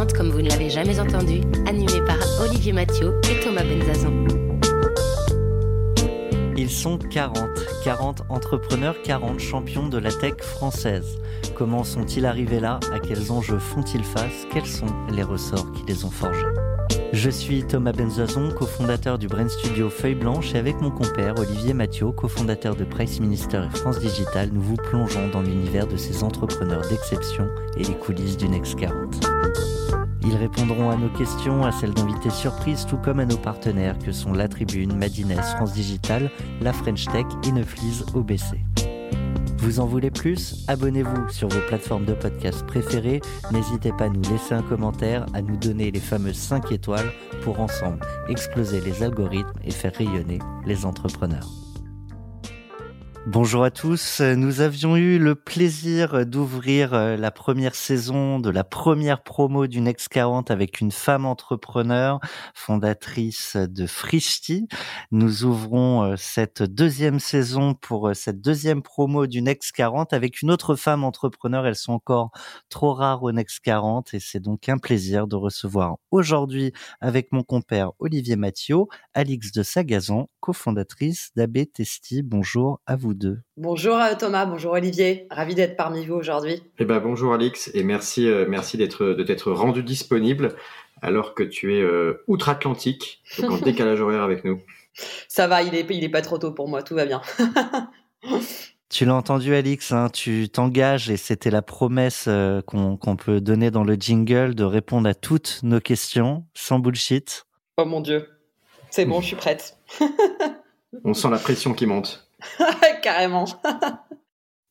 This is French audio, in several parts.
Next 40, comme vous ne l'avez jamais entendu, animé par Olivier Mathieu et Thomas Benzazon. Ils sont 40, 40 entrepreneurs, 40 champions de la tech française. Comment sont-ils arrivés là? À quels enjeux font-ils face? Quels sont les ressorts qui les ont forgés? Je suis Thomas Benzazon, cofondateur du Brain Studio Feuille Blanche et avec mon compère Olivier Mathieu, cofondateur de Price Minister et France Digital, nous vous plongeons dans l'univers de ces entrepreneurs d'exception et les coulisses du Next 40. Ils répondront à nos questions, à celles d'invités surprises, tout comme à nos partenaires que sont La Tribune, Madines, France Digital, La French Tech et Neuflise OBC. Vous en voulez plus? Abonnez-vous sur vos plateformes de podcast préférées. N'hésitez pas à nous laisser un commentaire, à nous donner les fameuses 5 étoiles pour ensemble exploser les algorithmes et faire rayonner les entrepreneurs. Bonjour à tous. Nous avions eu le plaisir d'ouvrir euh, la première saison de la première promo du Next 40 avec une femme entrepreneur, fondatrice de Frishti. Nous ouvrons euh, cette deuxième saison pour euh, cette deuxième promo du Next 40 avec une autre femme entrepreneur. Elles sont encore trop rares au Next 40 et c'est donc un plaisir de recevoir aujourd'hui avec mon compère Olivier Mathieu, Alix de Sagazon, cofondatrice d'AB Testi. Bonjour à vous deux. Bonjour euh, Thomas, bonjour Olivier, ravi d'être parmi vous aujourd'hui. Eh ben bonjour Alix et merci euh, merci d'être de t'être rendu disponible alors que tu es euh, outre-Atlantique, donc en décalage horaire avec nous. Ça va, il est il est pas trop tôt pour moi, tout va bien. Tu l'as entendu, Alix, hein, tu t'engages et c'était la promesse qu'on peut donner dans le jingle de répondre à toutes nos questions sans bullshit. Oh mon dieu, c'est bon, je suis prête. On sent la pression qui monte. Carrément.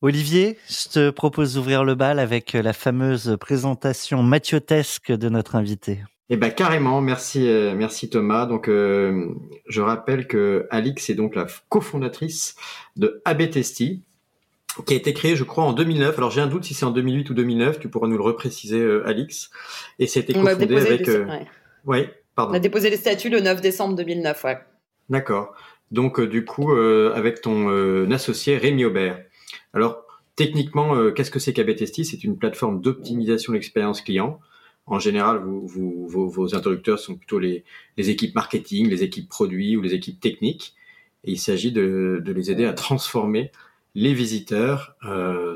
Olivier, je te propose d'ouvrir le bal avec la fameuse présentation mathiotesque de notre invité. Eh ben carrément, merci, euh, merci Thomas. Donc euh, je rappelle que Alix est donc la cofondatrice de AB Testi, qui a été créée, je crois, en 2009. Alors j'ai un doute si c'est en 2008 ou 2009. Tu pourras nous le repréciser, euh, Alix. Et c'était cofondé avec. Les... Ouais. pardon. On a déposé les statuts le 9 décembre 2009. Ouais. D'accord. Donc, euh, du coup, euh, avec ton euh, associé Rémi Aubert. Alors, techniquement, qu'est-ce que c'est qu'ABTST C'est une plateforme d'optimisation de l'expérience client. En général, vous, vous, vos, vos, sont plutôt les, équipes marketing, les équipes produits ou les équipes techniques. Et il s'agit de, les aider à transformer les visiteurs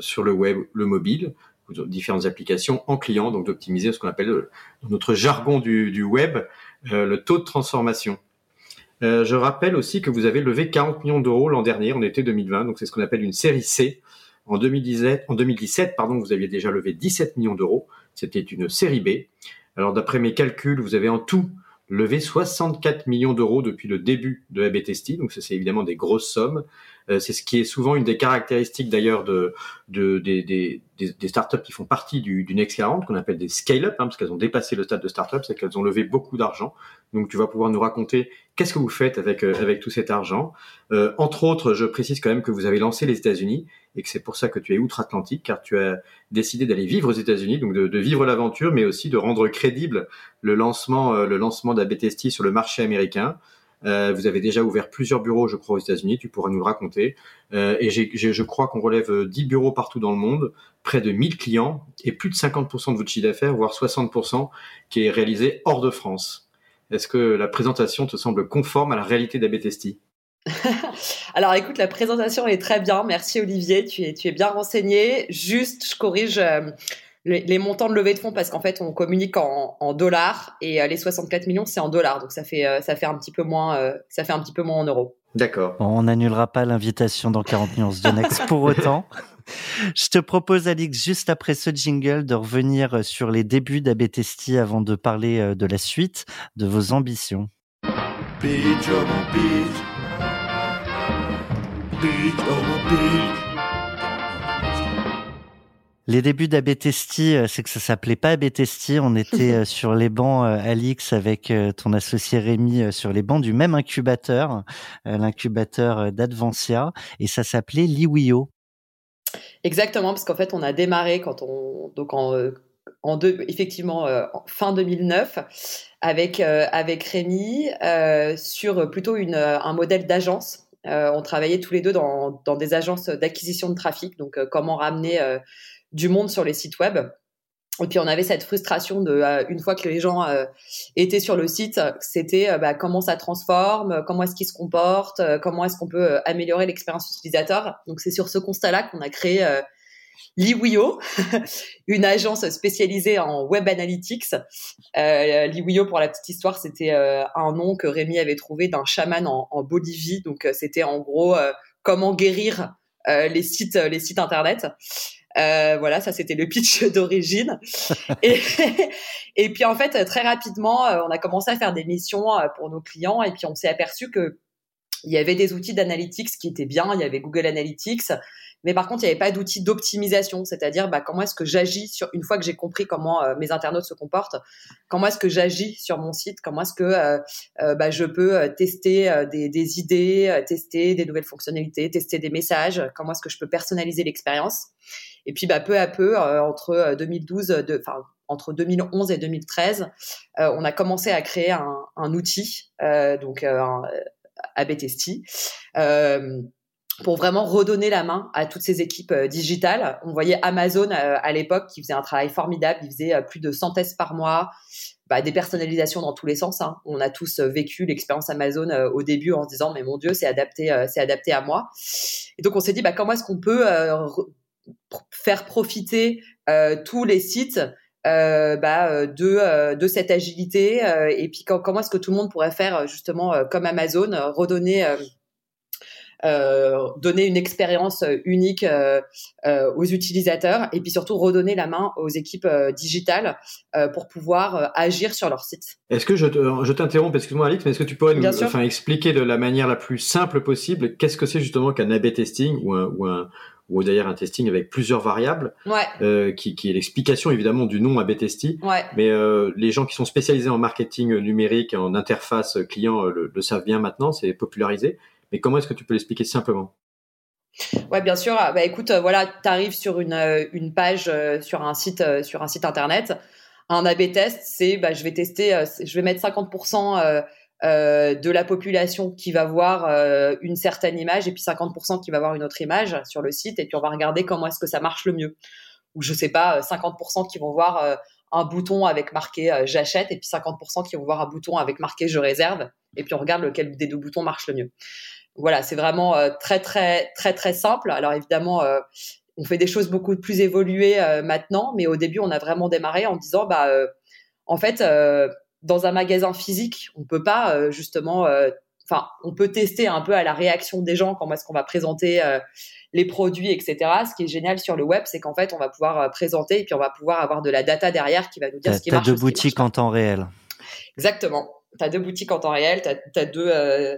sur le web, le mobile, ou différentes applications en clients, donc d'optimiser ce qu'on appelle, dans notre jargon du, web, le taux de transformation. Euh, je rappelle aussi que vous avez levé 40 millions d'euros l'an dernier, en été 2020, donc c'est ce qu'on appelle une série C. En 2017, en 2017 pardon, vous aviez déjà levé 17 millions d'euros. C'était une série B. Alors d'après mes calculs, vous avez en tout levé 64 millions d'euros depuis le début de ABTST, donc ça c'est évidemment des grosses sommes. Euh, c'est ce qui est souvent une des caractéristiques d'ailleurs de, de, des, des, des, startups qui font partie du, du Next 40, qu'on appelle des scale-up, hein, parce qu'elles ont dépassé le stade de startup, c'est qu'elles ont levé beaucoup d'argent. Donc tu vas pouvoir nous raconter qu'est-ce que vous faites avec, euh, avec tout cet argent? Euh, entre autres, je précise quand même que vous avez lancé les États-Unis et que c'est pour ça que tu es outre-Atlantique, car tu as décidé d'aller vivre aux États-Unis, donc de, de vivre l'aventure, mais aussi de rendre crédible le lancement, euh, le lancement d'ABTST sur le marché américain. Euh, vous avez déjà ouvert plusieurs bureaux, je crois, aux États-Unis. Tu pourras nous le raconter. Euh, et j'ai, je crois qu'on relève 10 bureaux partout dans le monde, près de 1000 clients et plus de 50% de votre chiffre d'affaires, voire 60% qui est réalisé hors de France. Est-ce que la présentation te semble conforme à la réalité d'Abetesti Alors écoute, la présentation est très bien. Merci Olivier, tu es, tu es bien renseigné. Juste, je corrige. Euh, les, montants de levée de fonds parce qu'en fait on communique en, en dollars et euh, les 64 millions c'est en dollars donc ça fait euh, ça fait un petit peu moins euh, ça fait un petit peu moins en euros. D'accord. On n'annulera pas l'invitation dans 40 nuances de Next pour autant. Je te propose, Alix, juste après ce jingle, de revenir sur les débuts d'Abetesti avant de parler de la suite de vos ambitions. Beach, oh beach. Beach, oh. Les débuts d'Abetesti, c'est que ça s'appelait pas Abetesti. On était sur les bancs, Alix, avec ton associé Rémi, sur les bancs du même incubateur, l'incubateur d'Advancia, et ça s'appelait Liwio. Exactement, parce qu'en fait, on a démarré quand on, donc en, en deux, effectivement, fin 2009, avec avec Rémi sur plutôt une, un modèle d'agence euh, on travaillait tous les deux dans, des agences d'acquisition de trafic, donc euh, comment ramener euh, du monde sur les sites web. Et puis on avait cette frustration de une fois que les gens étaient sur le site, c'était bah, comment ça transforme, comment est-ce qu'ils se comportent, comment est-ce qu'on peut améliorer l'expérience utilisateur. Donc c'est sur ce constat-là qu'on a créé Liwio, une agence spécialisée en web analytics. Euh, Liwio, pour la petite histoire, c'était euh, un nom que Rémi avait trouvé d'un chaman en, Bolivie. Donc, euh, c'était en gros euh, comment guérir les sites, les sites internet. Voilà, ça c'était le pitch d'origine. et, puis en fait, très rapidement, on a commencé à faire des missions pour nos clients et puis on s'est aperçu que il y avait des outils d'analytics qui étaient bien. Il y avait Google Analytics, mais par contre, il n'y avait pas d'outil d'optimisation, c'est-à-dire bah, comment est-ce que j'agis sur une fois que j'ai compris comment euh, mes internautes se comportent, comment est-ce que j'agis sur mon site, comment est-ce que euh, euh, bah, je peux tester des, idées, tester des nouvelles fonctionnalités, tester des messages, comment est-ce que je peux personnaliser l'expérience? Et puis bah, peu à peu, entre 2012, enfin entre 2011 et 2013, on a commencé à créer un, un outil, donc un AB Euh, pour vraiment redonner la main à toutes ces équipes euh, digitales. On voyait Amazon euh, à l'époque qui faisait un travail formidable. Il faisait euh, plus de 100 tests par mois, bah, des personnalisations dans tous les sens. Hein. On a tous vécu l'expérience Amazon au début en se disant mais mon Dieu c'est adapté, c'est adapté à moi. Et donc on s'est dit bah, comment est-ce qu'on peut faire profiter tous les sites bah, de, de cette agilité et puis comment est-ce que tout le monde pourrait faire justement comme Amazon, redonner euh, donner une expérience euh, unique euh, aux utilisateurs et puis surtout redonner la main aux équipes digitales pour pouvoir agir sur leur site. Est-ce que je, je t'interromps, excuse-moi Alix, mais est-ce que tu pourrais nous enfin, expliquer de la manière la plus simple possible qu'est-ce que c'est justement qu'un A/B testing ou un, ou un ou d'ailleurs un testing avec plusieurs variables, ouais. qui, qui, est l'explication évidemment du nom A/B testing. Ouais. Mais euh, les gens qui sont spécialisés en marketing numérique, en interface client, le, le savent bien maintenant, c'est popularisé. Mais comment est-ce que tu peux l'expliquer simplement? Ouais, bien sûr. Bah, écoute, euh, voilà, tu arrives sur une, euh, une page euh, sur un site sur un site internet. Un A/B test, c'est bah, je vais tester, je vais mettre 50% de la population qui va voir une certaine image et puis 50% qui va voir une autre image sur le site et puis on va regarder comment est-ce que ça marche le mieux. Ou je sais pas, 50% qui vont voir un bouton avec marqué j'achète et puis 50% qui vont voir un bouton avec marqué je réserve et puis on regarde lequel des deux boutons marche le mieux voilà, c'est vraiment euh, très très très très simple. Alors évidemment, euh, on fait des choses beaucoup plus évoluées euh, maintenant, mais au début, on a vraiment démarré en disant, bah, en fait, dans un magasin physique, on peut pas justement, enfin, on peut tester un peu à la réaction des gens comment est-ce qu'on va présenter les produits, etc. Ce qui est génial sur le web, c'est qu'en fait, on va pouvoir présenter et puis on va pouvoir avoir de la data derrière qui va nous dire ce qui marche. T'as deux boutiques en temps réel. Exactement tu as deux boutiques en temps réel, tu as, deux... Euh,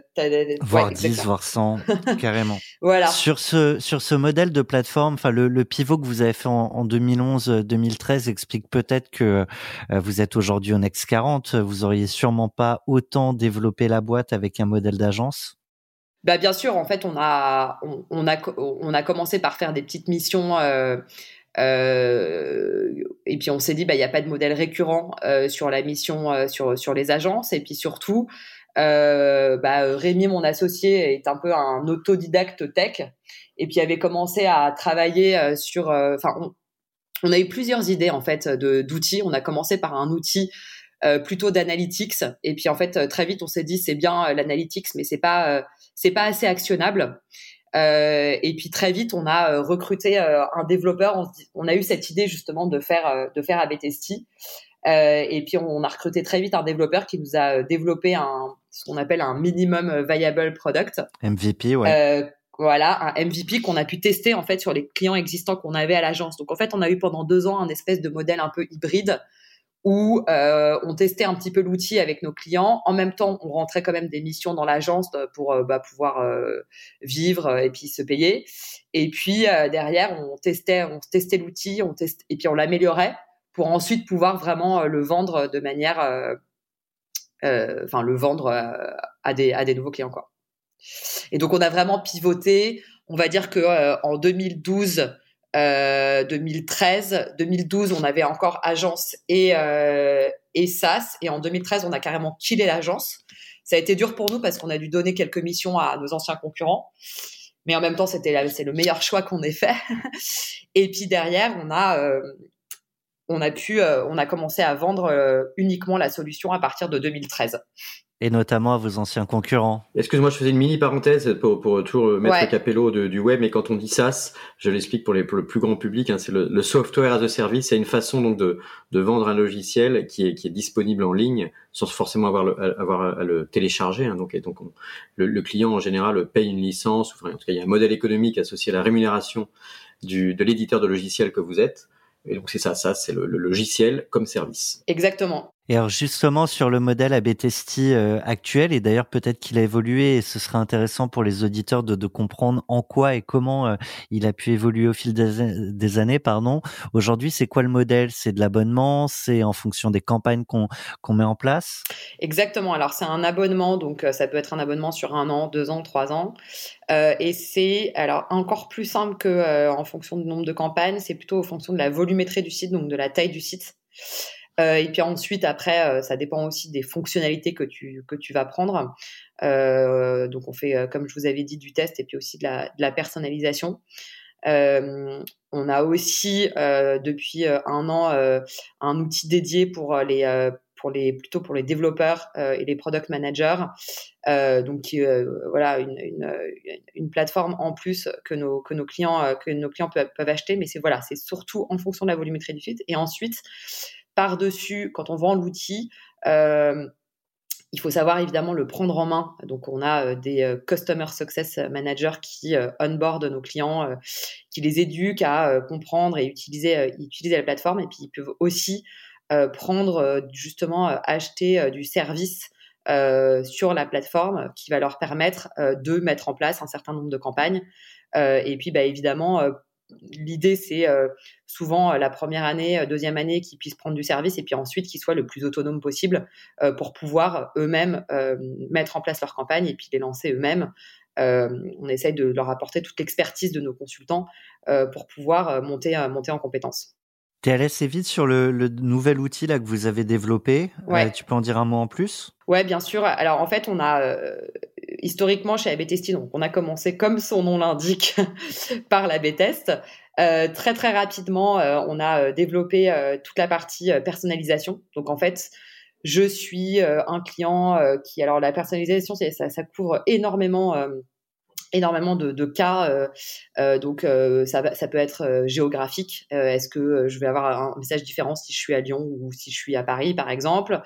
voire 10, voire 100, carrément. Voilà. Sur ce, sur ce modèle de plateforme, le, le, pivot que vous avez fait en, en 2011-2013 explique peut-être que euh, vous êtes aujourd'hui au Next 40. Vous auriez sûrement pas autant développé la boîte avec un modèle d'agence? Bah bien sûr, en fait, on a, on, a, on a commencé par faire des petites missions euh, euh, et puis on s'est dit, bah il n'y a pas de modèle récurrent euh, sur la mission, euh, sur sur les agences. Et puis surtout, bah, Rémi, mon associé, est un peu un autodidacte tech. Et puis avait commencé à travailler sur, enfin, on, on, a eu plusieurs idées en fait d'outils. On a commencé par un outil plutôt d'analytics. Et puis en fait, très vite, on s'est dit c'est bien l'analytics, mais c'est pas c'est pas assez actionnable. Euh, et puis très vite, on a euh, recruté euh, un développeur. On, a eu cette idée justement de faire de faire AB Testy. et puis on a recruté très vite un développeur qui nous a développé un ce qu'on appelle un minimum viable product. MVP, ouais. voilà, un MVP qu'on a pu tester en fait sur les clients existants qu'on avait à l'agence. Donc en fait, on a eu pendant deux ans un espèce de modèle un peu hybride où euh, on testait un petit peu l'outil avec nos clients. En même temps, on rentrait quand même des missions dans l'agence pour euh, bah, pouvoir euh, vivre et puis se payer. Et puis derrière, on testait, on testait l'outil, on testait, et puis on l'améliorait pour ensuite pouvoir vraiment le vendre de manière, enfin le vendre à des à des nouveaux clients quoi. Et donc on a vraiment pivoté. On va dire que en 2012 2013, euh, 2012, on avait encore agence et, euh, et SaaS. Et en 2013, on a carrément killé l'agence. Ça a été dur pour nous parce qu'on a dû donner quelques missions à nos anciens concurrents. Mais en même temps, c'était c'est le meilleur choix qu'on ait fait. et puis derrière, on a euh, on a pu on a commencé à vendre uniquement la solution à partir de 2013 et notamment à vos anciens concurrents. Excuse-moi, je faisais une mini parenthèse pour, pour toujours mettre ouais. capello du web, mais quand on dit SaaS, je l'explique pour, les, pour le plus grand public, hein, c'est le, le, software as a service, c'est une façon donc de, de vendre un logiciel qui est, qui est disponible en ligne sans forcément avoir, le, avoir à le télécharger. Hein, donc, et donc le, le, client en général paye une licence, enfin, en tout cas il y a un modèle économique associé à la rémunération du, de l'éditeur de logiciel que vous êtes. Et donc c'est ça, ça c'est le, le, logiciel comme service. Exactement. Et alors justement sur le modèle AB Testi euh, actuel, et d'ailleurs peut-être qu'il a évolué, et ce serait intéressant pour les auditeurs de, de comprendre en quoi et comment euh, il a pu évoluer au fil des, des années. Pardon. Aujourd'hui, c'est quoi le modèle? C'est de l'abonnement? C'est en fonction des campagnes qu'on qu'on met en place? Exactement. Alors c'est un abonnement, donc euh, ça peut être un abonnement sur un an, deux ans, trois ans. Euh, et c'est alors encore plus simple que euh, en fonction du nombre de campagnes, c'est plutôt en fonction de la volumétrie du site, donc de la taille du site. Euh, et puis ensuite, après, euh, ça dépend aussi des fonctionnalités que tu que tu vas prendre. Euh, donc on fait, comme je vous avais dit, du test et puis aussi de la, personnalisation. on a aussi depuis un an un outil dédié pour les pour les plutôt pour les développeurs et les product managers. donc voilà une, une, plateforme en plus que nos que nos clients que nos clients peuvent, peuvent acheter. Mais c'est voilà c'est surtout en fonction de la volumétrie du site. Et ensuite par-dessus, quand on vend l'outil, euh, il faut savoir évidemment le prendre en main. Donc, on a euh, des euh, Customer Success Managers qui onboard nos clients, qui les éduquent à comprendre et utiliser, utiliser la plateforme. Et puis, ils peuvent aussi prendre, justement, acheter du service sur la plateforme qui va leur permettre de mettre en place un certain nombre de campagnes. et puis, bah, évidemment, l'idée, c'est euh, souvent euh, la première année, euh, deuxième année, qu'ils puissent prendre du service et puis ensuite qu'ils soient le plus autonomes possible pour pouvoir eux-mêmes mettre en place leur campagne et puis les lancer eux-mêmes. on essaye de leur apporter toute l'expertise de nos consultants pour pouvoir monter, monter en compétences. Tu es allé assez vite sur le, le, nouvel outil là que vous avez développé. Ouais. Tu peux en dire un mot en plus? Ouais, bien sûr. Alors en fait, on a historiquement chez AB donc on a commencé comme son nom l'indique par la B-Test. Euh, très très rapidement, euh, on a développé toute la partie personnalisation. Donc en fait, je suis un client qui, alors la personnalisation, ça, ça couvre énormément énormément de, cas. Euh, euh, donc, euh, ça, ça peut être géographique. Est-ce que je vais avoir un message différent si je suis à Lyon ou si je suis à Paris, par exemple?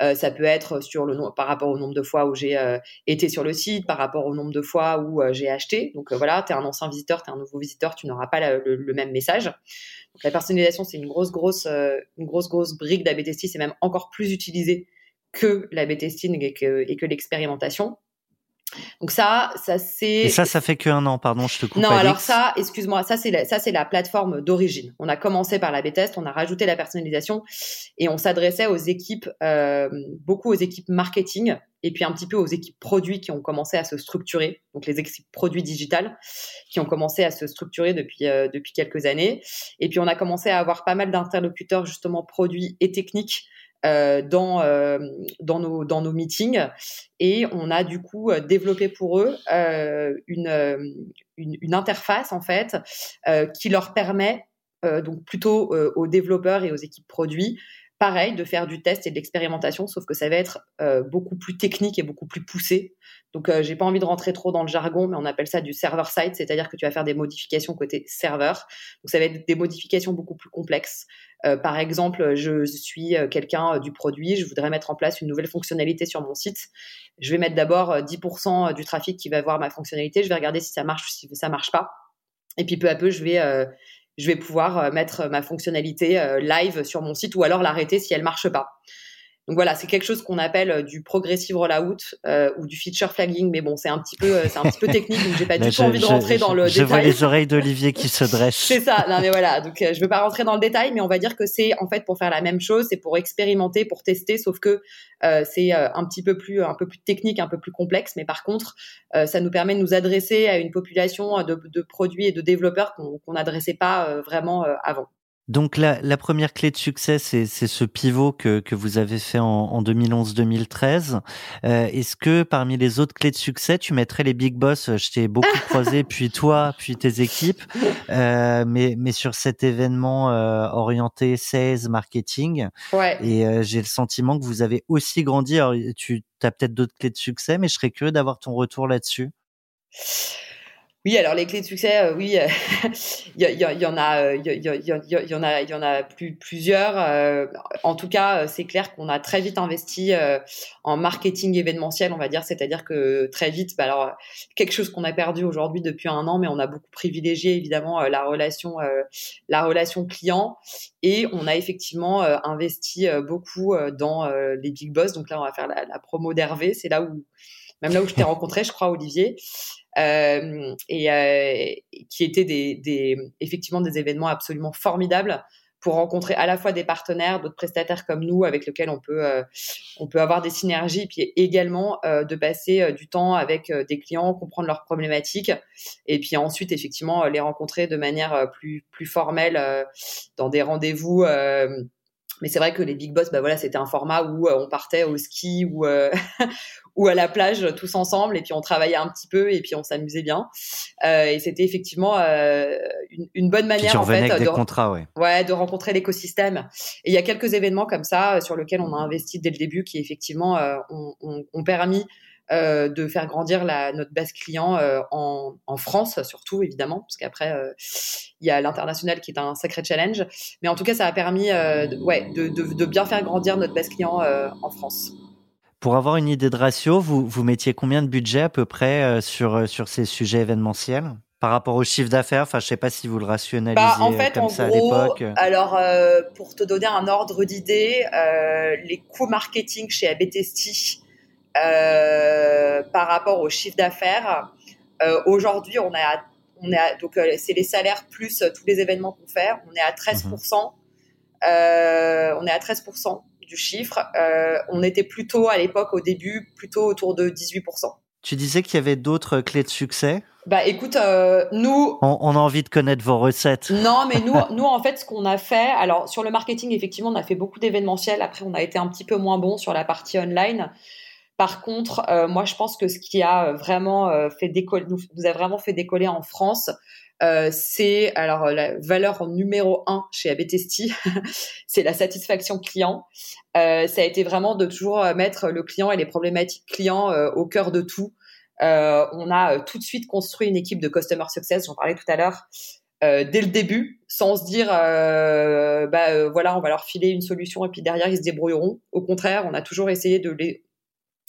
Ça peut être sur le par rapport au nombre de fois où j'ai été sur le site, par rapport au nombre de fois où j'ai acheté. Donc voilà, tu es un ancien visiteur, tu es un nouveau visiteur, tu n'auras pas le, même message. Donc, la personnalisation, c'est une grosse, grosse, une grosse, grosse brique d'ABTST. C'est même encore plus utilisé que la testing et que, et que l'expérimentation. Donc ça, ça c'est. Et ça, ça fait qu'un an, pardon, je te coupe. Non, alors ça, excuse-moi, ça c'est la, ça c'est la plateforme d'origine. On a commencé par la B-test, on a rajouté la personnalisation et on s'adressait aux équipes, euh, beaucoup aux équipes marketing et puis un petit peu aux équipes produits qui ont commencé à se structurer. Donc les équipes produits digitales qui ont commencé à se structurer depuis euh, depuis quelques années. Et puis on a commencé à avoir pas mal d'interlocuteurs justement produits et techniques euh, dans euh, dans nos dans nos meetings. Et on a du coup euh, développé pour eux euh, une, une, interface en fait qui leur permet donc plutôt aux développeurs et aux équipes produits pareil, de faire du test et de l'expérimentation, sauf que ça va être euh, beaucoup plus technique et beaucoup plus poussé. Donc, euh, j'ai pas envie de rentrer trop dans le jargon, mais on appelle ça du server side, c'est-à-dire que tu vas faire des modifications côté serveur. Donc, ça va être des modifications beaucoup plus complexes. Euh, par exemple, je suis euh, quelqu'un du produit, je voudrais mettre en place une nouvelle fonctionnalité sur mon site. Je vais mettre d'abord 10% du trafic qui va voir ma fonctionnalité. Je vais regarder si ça marche ou si ça marche pas. Et puis peu à peu, je vais je vais pouvoir mettre ma fonctionnalité live sur mon site ou alors l'arrêter si elle marche pas. Donc voilà, c'est quelque chose qu'on appelle euh, du progressive rollout euh, ou du feature flagging, mais bon, c'est un petit peu, euh, c'est un petit peu technique, donc j'ai pas du tout envie de rentrer dans le je détail. Je vois les oreilles d'Olivier qui se dressent. c'est ça. Non mais voilà, donc je veux pas rentrer dans le détail, mais on va dire que c'est en fait pour faire la même chose, c'est pour expérimenter, pour tester, sauf que c'est un petit peu plus, un peu plus technique, un peu plus complexe, mais par contre, ça nous permet de nous adresser à une population de, de produits et de développeurs qu'on n'adressait pas vraiment avant. Donc la, la, première clé de succès, c'est ce pivot que, que, vous avez fait en, en 2011-2013. Euh, Est-ce que parmi les autres clés de succès, tu mettrais les big boss? Je t'ai beaucoup croisé, puis toi, puis tes équipes, euh, mais, mais sur cet événement euh, orienté sales, marketing. Ouais. Et euh, j'ai le sentiment que vous avez aussi grandi. Alors, tu as peut-être d'autres clés de succès, mais je serais curieux d'avoir ton retour là-dessus. Oui, alors les clés de succès, oui, il y, en a, il y, en a, il y en a plus, plusieurs. Euh, en tout cas, c'est clair qu'on a très vite investi euh, en marketing événementiel, on va dire, c'est-à-dire que très vite, bah alors quelque chose qu'on a perdu aujourd'hui depuis un an, mais on a beaucoup privilégié évidemment euh, la relation, la relation client, et on a effectivement investi beaucoup dans les big boss. Donc là, on va faire la, la promo d'Hervé, c'est là où même là où je t'ai rencontré, je crois, Olivier euh, et euh, qui étaient des, des, effectivement des événements absolument formidables pour rencontrer à la fois des partenaires, d'autres prestataires comme nous avec lesquels on peut euh, on peut avoir des synergies, puis également euh, de passer euh, du temps avec des clients, comprendre leurs problématiques, et puis ensuite effectivement les rencontrer de manière plus plus formelle dans des rendez-vous mais c'est vrai que les big boss, bah voilà, c'était un format où euh, on partait au ski ou euh, ou à la plage tous ensemble et puis on travaillait un petit peu et puis on s'amusait bien. Euh, et c'était effectivement euh, une, une, bonne manière en fait avec de, des contrats, ouais. ouais, de rencontrer l'écosystème. Et il y a quelques événements comme ça sur lesquels on a investi dès le début qui effectivement ont, ont, ont permis euh, de faire grandir la, notre base client euh, en, en, France, surtout évidemment, parce qu'après euh, il y a l'international qui est un sacré challenge. Mais en tout cas, ça a permis de, ouais, de, de, de, bien faire grandir notre base client en France. Pour avoir une idée de ratio, vous, vous mettiez combien de budget à peu près sur, sur ces sujets événementiels par rapport au chiffre d'affaires, enfin, je sais pas si vous le rationalisez bah, en fait, comme en ça gros, à l'époque. Alors, euh, pour te donner un ordre d'idée, euh, les coûts marketing chez ABTST par rapport au chiffre d'affaires. Euh, aujourd'hui, on est à, on est à, donc euh, c'est les salaires plus tous les événements qu'on fait. On est à 13 mhm. on est à 13% du chiffre. on était plutôt à l'époque, au début, plutôt autour de 18% tu disais qu'il y avait d'autres clés de succès? Bah écoute, euh, nous... On, on, a envie de connaître vos recettes. Non, mais nous, nous en fait, ce qu'on a fait, alors sur le marketing, effectivement, on a fait beaucoup d'événementiels. Après, on a été un petit peu moins bon sur la partie online. Par contre, euh, moi, je pense que ce qui a vraiment euh, fait décoller, nous, a vraiment fait décoller en France, euh, c'est alors la valeur numéro un chez Abetesti, c'est la satisfaction client. Euh, ça a été vraiment de toujours mettre le client et les problématiques clients euh, au cœur de tout. on a tout de suite construit une équipe de customer success, j'en parlais tout à l'heure. dès le début, sans se dire, bah voilà, on va leur filer une solution et puis derrière ils se débrouilleront. Au contraire, on a toujours essayé de les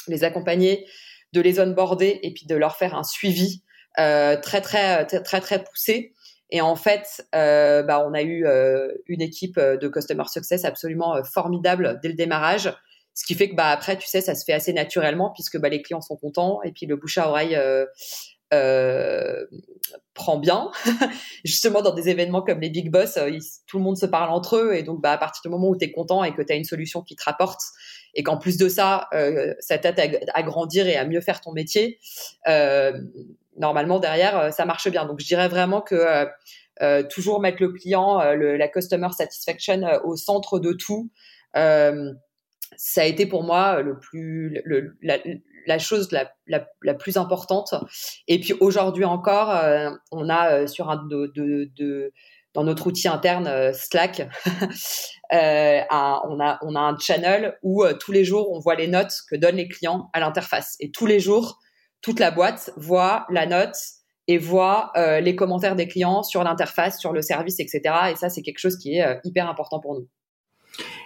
les accompagner, de les onboarder et puis de leur faire un suivi euh, très, très très très très poussé. Et en fait, euh, bah, on a eu euh, une équipe de customer success absolument euh, formidable dès le démarrage, ce qui fait que bah après, tu sais, ça se fait assez naturellement puisque bah, les clients sont contents et puis le bouche à oreille euh, euh, prend bien. Justement, dans des événements comme les Big Boss, euh, tout le monde se parle entre eux. Et donc, bah, à partir du moment où tu es content et que tu as une solution qui te rapporte, et qu'en plus de ça, euh, ça t'aide à, grandir et à mieux faire ton métier, euh, normalement, derrière, euh, ça marche bien. Donc, je dirais vraiment que euh, toujours mettre le client, la customer satisfaction au centre de tout, ça a été pour moi le plus, la, chose la, plus importante. Et puis aujourd'hui encore, euh, on a euh, sur un de, de, de, dans notre outil interne euh, Slack, un, on, a, un channel où tous les jours on voit les notes que donnent les clients à l'interface. Et tous les jours, toute la boîte voit la note et voit les commentaires des clients sur l'interface, sur le service, etc. Et ça, c'est quelque chose qui est hyper important pour nous.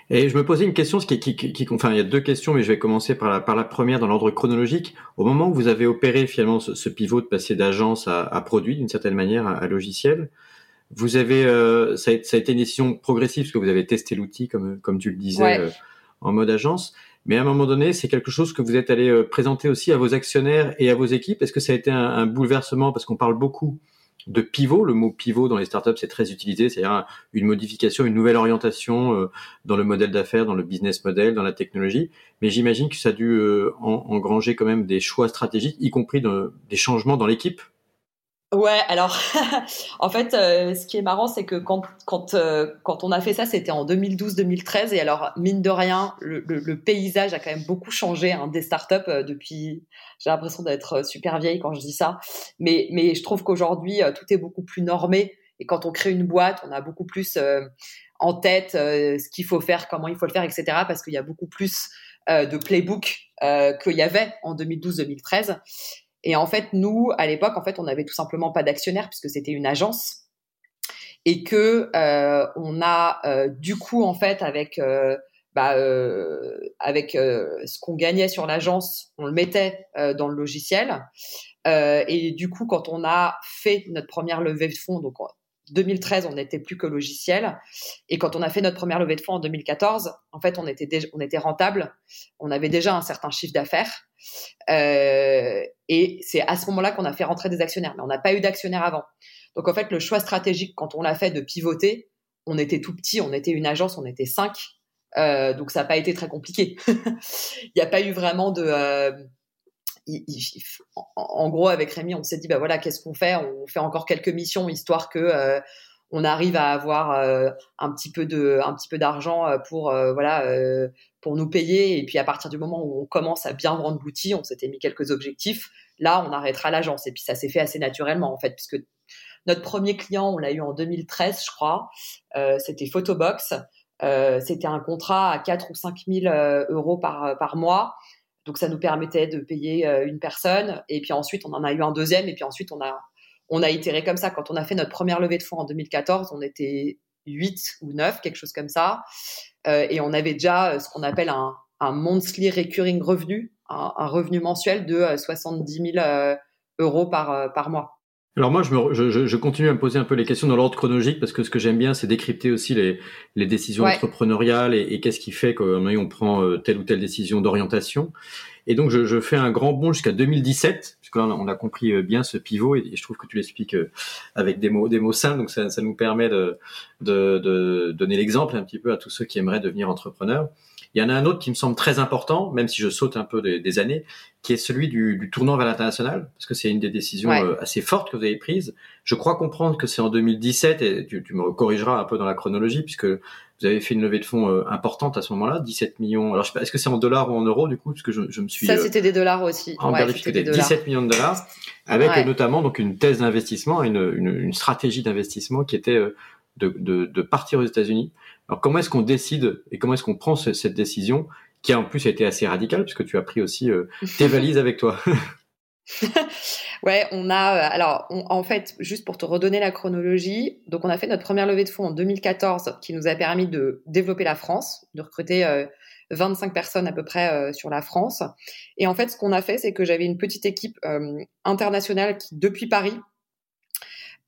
Et je me posais une question, qui, qui, qui, enfin, il y a deux questions, mais je vais commencer par la, première dans l'ordre chronologique. Au moment où vous avez opéré finalement ce, ce pivot de passer d'agence à, produit d'une certaine manière, à logiciel, Vous avez, ça a, été une décision progressive parce que vous avez testé l'outil, comme, comme tu le disais, en mode agence. Mais à un moment donné, c'est quelque chose que vous êtes allé présenter aussi à vos actionnaires et à vos équipes. Est-ce que ça a été un, un bouleversement? Parce qu'on parle beaucoup de pivot. Le mot pivot dans les startups, c'est très utilisé, c'est-à-dire une modification, une nouvelle orientation euh, dans le modèle d'affaires, dans le business model, dans la technologie. Mais j'imagine que ça a dû euh, engranger quand même des choix stratégiques, y compris des changements dans l'équipe Ouais, alors en fait, euh, ce qui est marrant, c'est que quand quand euh, quand on a fait ça, c'était en 2012-2013, et alors mine de rien, le, le, paysage a quand même beaucoup changé hein, des startups euh, depuis. J'ai l'impression d'être super vieille quand je dis ça, mais mais je trouve qu'aujourd'hui tout est beaucoup plus normé, et quand on crée une boîte, on a beaucoup plus en tête ce qu'il faut faire, comment il faut le faire, etc. Parce qu'il y a beaucoup plus de playbook qu'il y avait en 2012-2013. Et en fait, nous, à l'époque, en fait, on n'avait tout simplement pas d'actionnaire puisque c'était une agence et que euh, on a euh, du coup en fait avec euh, bah, avec ce qu'on gagnait sur l'agence, on le mettait dans le logiciel. et du coup, quand on a fait notre première levée de fonds, donc 2013, on n'était plus que logiciel. Et quand on a fait notre première levée de fonds en 2014, en fait, on était, on était rentable. On avait déjà un certain chiffre d'affaires. Euh, et c'est à ce moment-là qu'on a fait rentrer des actionnaires. Mais on n'a pas eu d'actionnaires avant. Donc, en fait, le choix stratégique, quand on l'a fait de pivoter, on était tout petit, on était une agence, on était cinq. Euh, donc, ça n'a pas été très compliqué. Il n'y a pas eu vraiment de... Euh, en gros, avec Rémi, on s'est dit, bah voilà, qu'est-ce qu'on fait? On fait encore quelques missions histoire que euh, on arrive à avoir euh, un petit peu de, un petit peu d'argent euh, pour voilà, pour nous payer. Et puis à partir du moment où on commence à bien vendre l'outil, on s'était mis quelques objectifs. Là, on arrêtera l'agence. Et puis ça s'est fait assez naturellement en fait, puisque notre premier client, on l'a eu en 2013, je crois. c'était Photobox. c'était un contrat à 4 ou 5 000 euros par, par mois. Donc ça nous permettait de payer euh, une personne et puis ensuite on en a eu un deuxième et puis ensuite on a on a itéré comme ça. Quand on a fait notre première levée de fonds en 2014, on était 8 ou 9, quelque chose comme ça. Euh, et on avait déjà euh, ce qu'on appelle un, un monthly recurring revenu, un, un revenu mensuel de 70 000 euros par, par mois. Alors moi, je, me, je, je, continue à me poser un peu les questions dans l'ordre chronologique parce que ce que j'aime bien, c'est décrypter aussi les, les décisions entrepreneuriales et, et qu'est-ce qui fait qu'on on prend euh, telle ou telle décision d'orientation. Et donc, je, je, fais un grand bond jusqu'à 2017, puisque là, on a compris euh, bien ce pivot et, je trouve que tu l'expliques euh, avec des mots, des mots simples. Donc, ça, ça nous permet de, de, de donner l'exemple un petit peu à tous ceux qui aimeraient devenir entrepreneurs. Il y en a un autre qui me semble très important, même si je saute un peu des, années, qui est celui du, du tournant vers l'international, parce que c'est une des décisions euh, assez fortes que vous avez prises. Je crois comprendre que c'est en 2017, et tu, me corrigeras un peu dans la chronologie, puisque vous avez fait une levée de fonds euh, importante à ce moment-là, 17 millions. Alors, je sais pas, est-ce que c'est en dollars ou en euros, du coup, parce que je, je me suis... Ça, euh, c'était des dollars aussi. En ouais, des 17 millions de dollars, avec notamment donc une thèse d'investissement, une, une, une, stratégie d'investissement qui était de, de, de partir aux États-Unis. Alors comment est-ce qu'on décide et comment est-ce qu'on prend cette décision qui a en plus été assez radicale puisque tu as pris aussi euh, tes valises avec toi? Ouais, on a euh, alors en fait juste pour te redonner la chronologie, donc on a fait notre première levée de fonds en 2014 qui nous a permis de développer la France, de recruter 25 euh, personnes à peu près sur la France. Et en fait, ce qu'on a fait, c'est que j'avais une petite équipe internationale qui depuis Paris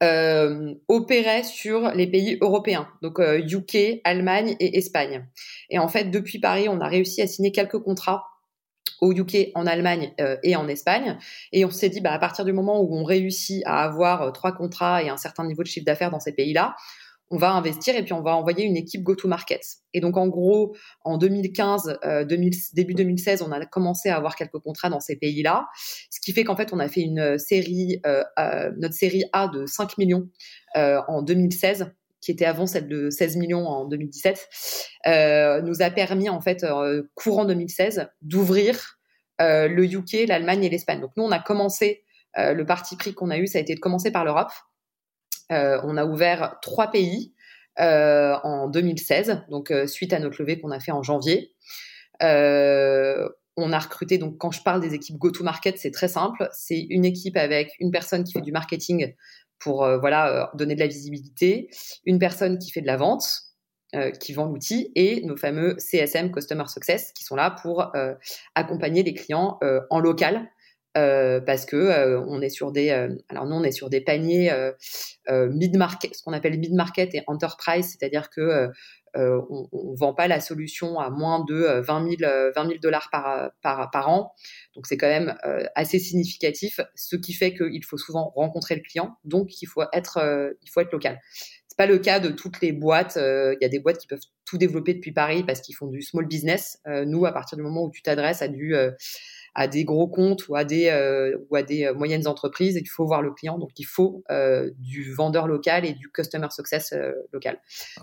euh, opérait sur les pays européens, donc UK, euh, Allemagne et Espagne. Et en fait, depuis Paris, on a réussi à signer quelques contrats au UK, en Allemagne euh, et en Espagne. Et on s'est dit, bah, à partir du moment où on réussit à avoir trois contrats et un certain niveau de chiffre d'affaires dans ces pays-là, on va investir et puis on va envoyer une équipe go-to-market. Et donc en gros, en 2015, euh, début 2016, on a commencé à avoir quelques contrats dans ces pays-là, ce qui fait qu'en fait on a fait une série, euh, euh, notre série A de 5 millions en 2016 qui était avant celle de 16 millions en 2017, nous a permis en fait courant 2016 d'ouvrir le UK, l'Allemagne et l'Espagne. Donc nous on a commencé le parti pris qu'on a eu, ça a été de commencer par l'Europe. Euh, on a ouvert trois pays euh, en 2016, donc euh, suite à notre levée qu'on a fait en janvier. on a recruté, donc quand je parle des équipes go-to-market, c'est très simple. C'est une équipe avec une personne qui fait du marketing pour voilà donner de la visibilité, une personne qui fait de la vente, qui vend l'outil, et nos fameux CSM, Customer Success, qui sont là pour accompagner les clients en local parce que on est sur des alors nous on est sur des paniers mid market ce qu'on appelle mid market et enterprise c'est-à-dire que on, vend pas la solution à moins de 20 000 dollars par, an donc c'est quand même assez significatif ce qui fait qu'il faut souvent rencontrer le client donc il faut être il faut être local pas le cas de toutes les boîtes. Euh, il y a des boîtes qui peuvent tout développer depuis Paris parce qu'ils font du small business. Euh, nous, à partir du moment où tu t'adresses à du euh, à des gros comptes ou à des euh, ou à des euh, moyennes entreprises, il faut voir le client. Donc il faut euh, du vendeur local et du customer success local.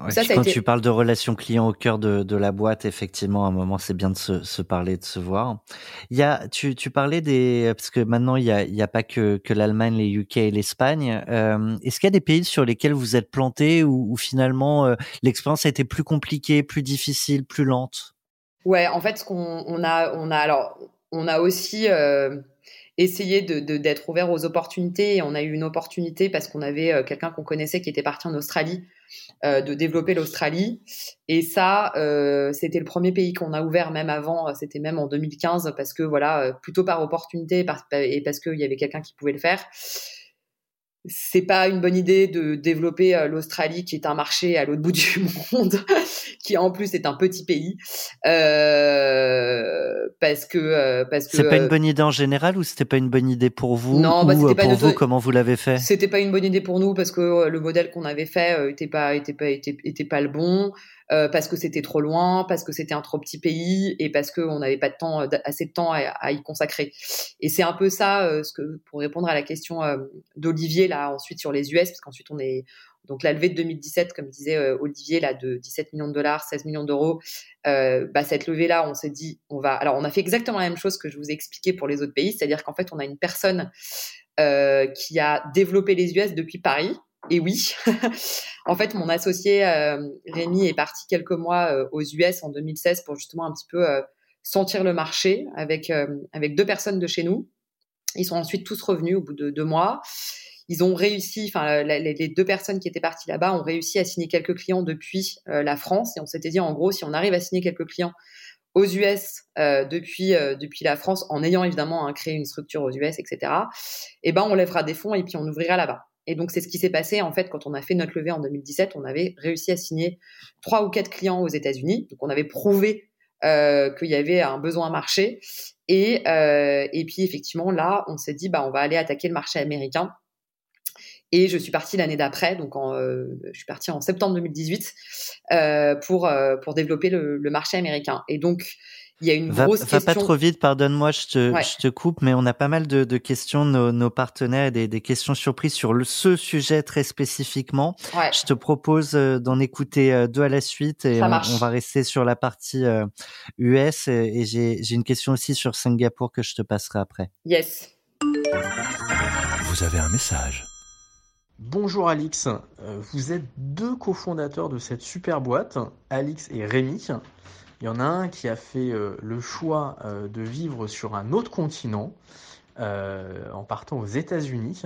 ça, ça quand tu parles de relations clients au cœur de, de la boîte, effectivement, à un moment, c'est bien de se, se, parler, de se voir. Il y a, tu, tu parlais des parce que maintenant il y a, il y a pas que, que l'Allemagne, les UK et l'Espagne. Est-ce qu'il y a des pays sur lesquels vous êtes planté ou, ou finalement l'expérience a été plus compliquée, plus difficile, plus lente? Ouais, en fait, ce qu'on on a, on a alors on a aussi euh, essayé d'être ouvert aux opportunités on a eu une opportunité parce qu'on avait euh, quelqu'un qu'on connaissait qui était parti en Australie euh, de développer l'Australie. Et ça c'était le premier pays qu'on a ouvert même avant c'était même en 2015 parce que voilà plutôt par opportunité et parce qu'il y avait quelqu'un qui pouvait le faire c'est pas une bonne idée de développer euh, l'Australie, qui est un marché à l'autre bout du monde, qui en plus est un petit pays, euh, parce que euh, parce que c'est pas une bonne idée en général ou c'était pas une bonne idée pour vous Non, bah, c'était pas pour vous. Comment vous l'avez fait? C'était pas une bonne idée pour nous parce que le modèle qu'on avait fait était pas était pas était, était pas le bon. Euh, parce que c'était trop loin, parce que c'était un trop petit pays et parce qu'on n'avait pas de temps, euh, assez de temps à, y consacrer. Et c'est un peu ça, euh, ce que, pour répondre à la question d'Olivier là ensuite sur les US, parce qu'ensuite on est donc la levée de 2017, comme disait Olivier là de 17 millions de dollars, 16 millions d'euros, bah cette levée là, on s'est dit on va. Alors on a fait exactement la même chose que je vous ai expliqué pour les autres pays, c'est-à-dire qu'en fait on a une personne qui a développé les US depuis Paris et oui, en fait, mon associé euh, Rémi est parti quelques mois euh, aux US en 2016 pour justement un petit peu euh, sentir le marché avec avec deux personnes de chez nous. Ils sont ensuite tous revenus au bout de deux mois. Ils ont réussi, enfin les, deux personnes qui étaient parties là-bas ont réussi à signer quelques clients depuis la France et on s'était dit en gros si on arrive à signer quelques clients aux US depuis depuis la France en ayant évidemment hein, créé une structure aux US etc. Eh ben on lèvera des fonds et puis on ouvrira là-bas. Et donc, c'est ce qui s'est passé, en fait, quand on a fait notre levée en 2017, on avait réussi à signer trois ou quatre clients aux États-Unis. Donc, on avait prouvé euh, qu'il y avait un besoin marché. Et, euh, et puis, effectivement, là, on s'est dit, bah, on va aller attaquer le marché américain. Et je suis partie l'année d'après, donc euh, je suis partie en septembre 2018 euh, pour, pour développer le, le, marché américain. Et donc, il y a une va, grosse va pas trop vite, pardonne-moi, je te, je te coupe, mais on a pas mal de, de questions de nos, nos partenaires, des, des questions surprises sur le, ce sujet très spécifiquement. Ouais. Je te propose euh, d'en écouter euh, deux à la suite et on, on, va rester sur la partie US. Euh, et, et j'ai une question aussi sur Singapour que je te passerai après. Yes. Vous avez un message. Bonjour Alix, vous êtes deux cofondateurs de cette super boîte, Alix et Rémi. Il y en a un qui a fait euh, le choix euh, de vivre sur un autre continent euh, en partant aux États-Unis.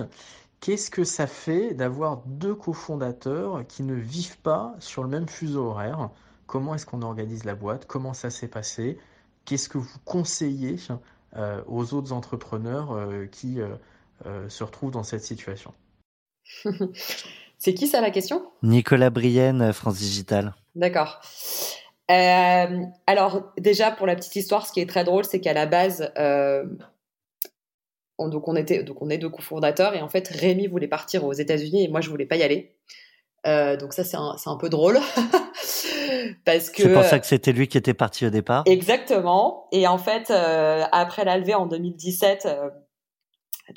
Qu'est-ce que ça fait d'avoir deux cofondateurs qui ne vivent pas sur le même fuseau horaire? Comment est-ce qu'on organise la boîte? Comment ça s'est passé? Qu'est-ce que vous conseillez aux autres entrepreneurs qui se retrouvent dans cette situation? C'est qui ça la question? Nicolas Brienne, France Digital. D'accord. Euh, alors déjà pour la petite histoire, ce qui est très drôle, c'est qu'à la base, euh, on, donc on était, donc on est deux cofondateurs et en fait Rémi voulait partir aux États-Unis et moi je voulais pas y aller. Euh, donc ça c'est un, un, peu drôle parce que c'est pour ça que c'était lui qui était parti au départ. Exactement. Et en fait après la levée en 2017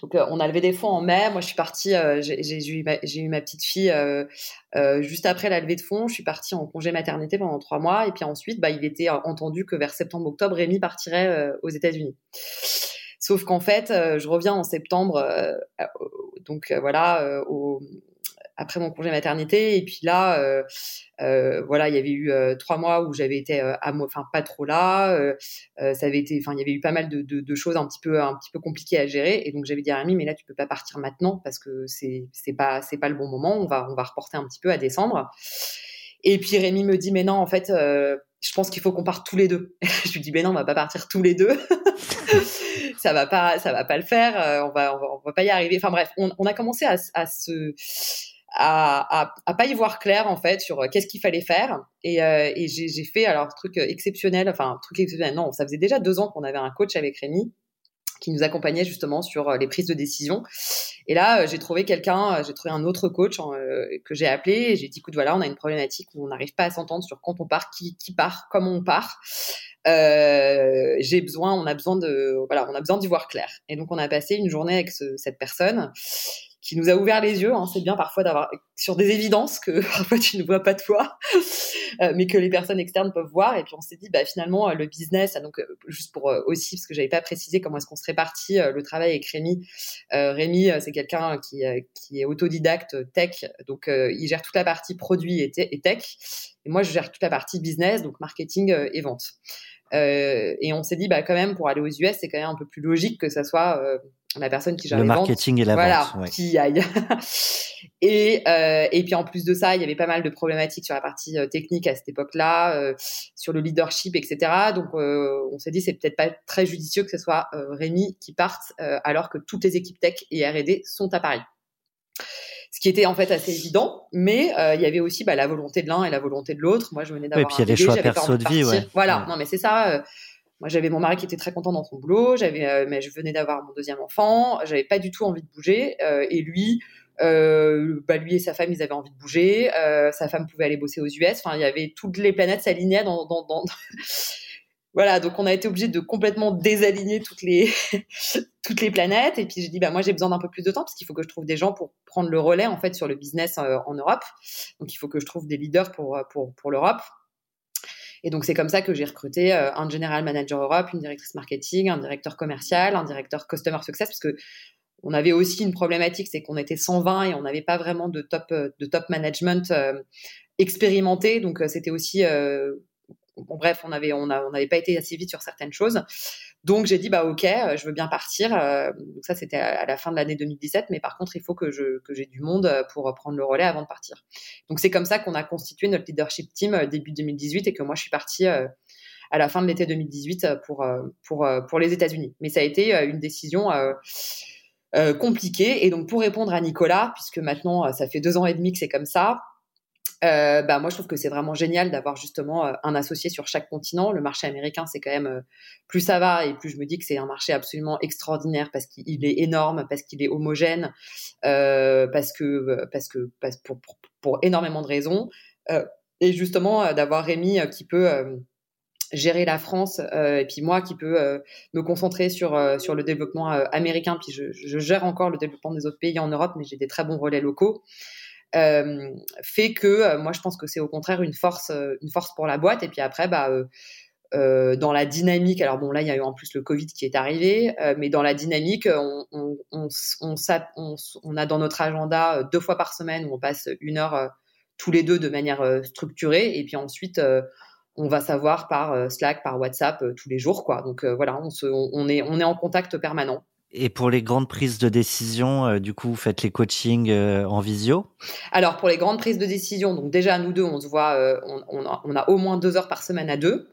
donc, euh, on a levé des fonds en mai. Moi, je suis partie, euh, j'ai eu, ma petite fille euh, juste après la levée de fonds. Je suis partie en congé maternité pendant trois mois. Et puis ensuite, bah, il était entendu que vers septembre-octobre, Rémi partirait aux États-Unis. Sauf qu'en fait, je reviens en septembre, donc voilà, après mon congé maternité. Et puis là, euh, euh, voilà, il y avait eu euh, trois mois où j'avais été à enfin pas trop là. ça avait été, enfin il y avait eu pas mal de, choses un petit peu un petit peu compliquées à gérer. Et donc j'avais dit à Rémi, mais là tu peux pas partir maintenant parce que c'est c'est pas c'est pas le bon moment. On va on va reporter un petit peu à décembre. Et puis Rémi me dit, mais non, en fait, je pense qu'il faut qu'on parte tous les deux. je lui dis, mais non, on va pas partir tous les deux. ça va pas, ça va pas le faire, on va, on va, pas y arriver. Enfin bref, on, a commencé à se à, à, à, pas y voir clair en fait sur qu'est-ce qu'il fallait faire et, et j'ai fait alors truc exceptionnel enfin truc exceptionnel non ça faisait déjà deux ans qu'on avait un coach avec Rémi qui nous accompagnait justement sur euh, les prises de décision. Et là, euh, j'ai trouvé quelqu'un, euh, j'ai trouvé un autre coach que j'ai appelé et j'ai dit, écoute, voilà, on a une problématique où on n'arrive pas à s'entendre sur quand on part, qui, qui part, comment on part. Euh, j'ai besoin, on a besoin de, voilà, on a besoin d'y voir clair. Et donc, on a passé une journée avec ce, cette personne qui nous a ouvert les yeux. Hein. C'est bien parfois d'avoir sur des évidences que parfois tu ne vois pas toi, euh, mais que les personnes externes peuvent voir. Et puis on s'est dit, bah finalement euh, le business, donc euh, juste pour aussi parce que j'avais pas précisé comment est-ce qu'on se répartit le travail avec Rémi. Rémi, c'est quelqu'un qui, qui est autodidacte tech, donc il gère toute la partie produit et, tech. Et moi, je gère toute la partie business, donc marketing et vente. Et on s'est dit, bah quand même, pour aller aux US, c'est quand même un peu plus logique que ça soit la personne qui gère le les marketing et la voilà, vente, qui aille. et euh, et puis en plus de ça, il y avait pas mal de problématiques sur la partie euh, technique à cette époque-là, euh, sur le leadership, etc. Donc euh, on s'est dit c'est peut-être pas très judicieux que ce soit euh, Rémi qui parte alors que toutes les équipes tech et R&D sont à Paris. Ce qui était en fait assez évident, mais il y avait aussi bah, la volonté de l'un et la volonté de l'autre. Moi, je venais d'avoir. Et puis il y a des choix perso de vie, ouais. Voilà, ouais. non mais c'est ça moi, j'avais mon mari qui était très content dans son boulot, j'avais, euh, mais je venais d'avoir mon deuxième enfant, j'avais pas du tout envie de bouger, euh, et lui, euh, bah lui et sa femme, ils avaient envie de bouger, euh, sa femme pouvait aller bosser aux US, enfin, il y avait toutes les planètes s'alignaient dans, dans, dans... voilà, donc on a été obligé de complètement désaligner toutes les toutes les planètes, et puis je dis bah moi j'ai besoin d'un peu plus de temps parce qu'il faut que je trouve des gens pour prendre le relais en fait sur le business euh, en Europe, donc il faut que je trouve des leaders pour pour pour l'Europe. Et donc, c'est comme ça que j'ai recruté euh, un general manager Europe, une directrice marketing, un directeur commercial, un directeur customer success, parce que on avait aussi une problématique, c'est qu'on était 120 et on n'avait pas vraiment de top, euh, de top management euh, expérimenté. Donc, euh, c'était aussi, euh, bon, bref, on avait, on n'avait pas été assez vite sur certaines choses. Donc j'ai dit bah ok, euh, je veux bien partir. Euh, donc ça c'était à la fin de l'année 2017, mais par contre il faut que je que j'ai du monde euh, pour prendre le relais avant de partir. Donc c'est comme ça qu'on a constitué notre leadership team début 2018 et que moi je suis partie à la fin de l'été 2018 pour pour pour les États-Unis. Mais ça a été une décision compliquée. Et donc pour répondre à Nicolas, puisque maintenant ça fait deux ans et demi que c'est comme ça, euh, bah moi je trouve que c'est vraiment génial d'avoir justement euh, un associé sur chaque continent. Le marché américain, c'est quand même euh, plus ça va et plus je me dis que c'est un marché absolument extraordinaire parce qu'il est énorme, parce qu'il est homogène, euh, parce que parce que pour, énormément de raisons. Et justement d'avoir Rémi qui peut gérer la France et puis moi qui peut me concentrer sur sur le développement américain puis je, gère encore le développement des autres pays en Europe mais j'ai des très bons relais locaux fait que euh, moi je pense que c'est au contraire une force, euh, une force pour la boîte. Et puis après, bah, euh, dans la dynamique, alors bon là il y a eu en plus le Covid qui est arrivé, euh, mais dans la dynamique, on, on, on, on, a dans notre agenda deux fois par semaine où on passe une heure euh, tous les deux de manière structurée, et puis ensuite on va savoir par Slack, par WhatsApp tous les jours quoi. Donc voilà, se, on, est on est en contact permanent. Et pour les grandes prises de décision, euh, du coup, vous faites les coachings euh, en visio? Alors, pour les grandes prises de décision, donc déjà, nous deux, on se voit, euh, a, on, a, au moins deux heures par semaine à deux.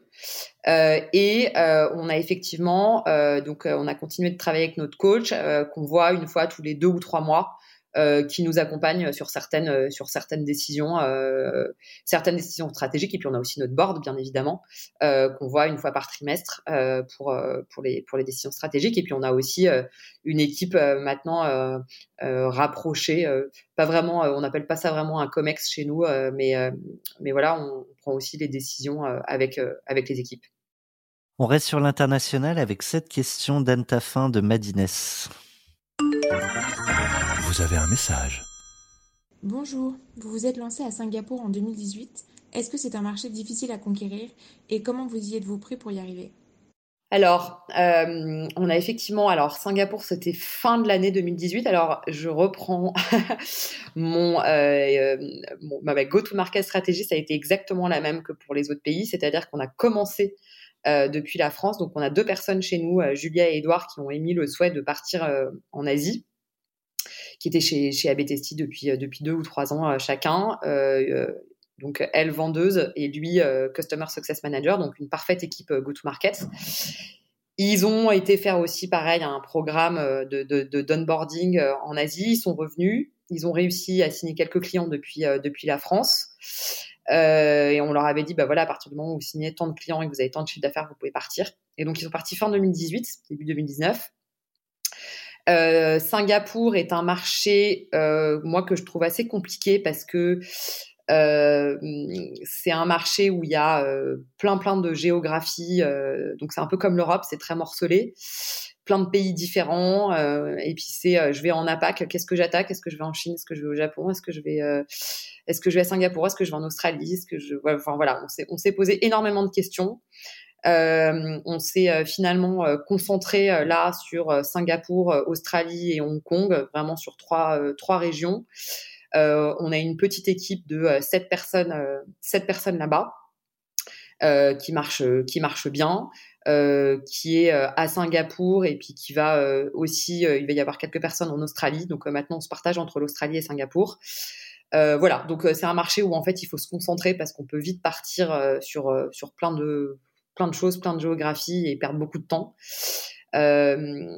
et on a effectivement, donc, on a continué de travailler avec notre coach, qu'on voit une fois tous les deux ou trois mois euh, qui nous accompagne sur certaines euh, sur certaines décisions euh, certaines décisions stratégiques. Et puis on a aussi notre board bien évidemment qu'on voit une fois par trimestre pour pour les pour les décisions stratégiques. Et puis on a aussi une équipe maintenant rapprochée pas vraiment on n'appelle pas ça vraiment un comex chez nous mais mais voilà on prend aussi les décisions avec avec les équipes. On reste sur l'international avec cette question d'Anne Taffin de Madines. Vous avez un message. Bonjour, vous vous êtes lancé à Singapour en 2018. Est-ce que c'est un marché difficile à conquérir et comment vous y êtes-vous pris pour y arriver? Alors, euh, on a effectivement, alors Singapour, c'était fin de l'année 2018. Alors, je reprends mon, euh, mon ma go-to-market stratégie, ça a été exactement la même que pour les autres pays, c'est-à-dire qu'on a commencé euh, depuis la France. Donc, on a deux personnes chez nous, euh, Julia et Edouard, qui ont émis le souhait de partir euh, en Asie qui étaient chez, chez AB Testi depuis, depuis deux ou trois ans chacun. donc, elle vendeuse et lui Customer Success Manager, donc une parfaite équipe go-to-market. Ils ont été faire aussi pareil un programme de, de, en Asie. Ils sont revenus. Ils ont réussi à signer quelques clients depuis depuis la France. Euh, et on leur avait dit, bah voilà, à partir du moment où vous signez tant de clients et que vous avez tant de chiffre d'affaires, vous pouvez partir. Et donc ils sont partis fin 2018, début 2019. Euh, Singapour est un marché, euh, moi, que je trouve assez compliqué parce que euh, c'est un marché où il y a euh, plein, plein de géographie. Euh, donc, c'est un peu comme l'Europe, c'est très morcelé. Plein de pays différents. et puis, c'est je vais en APAC, qu'est-ce que j'attaque? Est-ce que je vais en Chine? Est-ce que je vais au Japon? Est-ce que je vais, est-ce que je vais à Singapour? Est-ce que je vais en Australie? Est-ce que je, enfin voilà, on s'est posé énormément de questions. Euh, on s'est euh, finalement euh, concentré là sur Singapour, Australie et Hong Kong, vraiment sur trois, trois régions. on a une petite équipe de sept personnes, sept personnes là-bas. qui marche qui marche bien, qui est à Singapour et puis qui va aussi, il va y avoir quelques personnes en Australie. Donc maintenant, on se partage entre l'Australie et Singapour. voilà, donc c'est un marché où en fait il faut se concentrer parce qu'on peut vite partir sur sur plein de plein de choses, plein de géographie et perdre beaucoup de temps. Euh,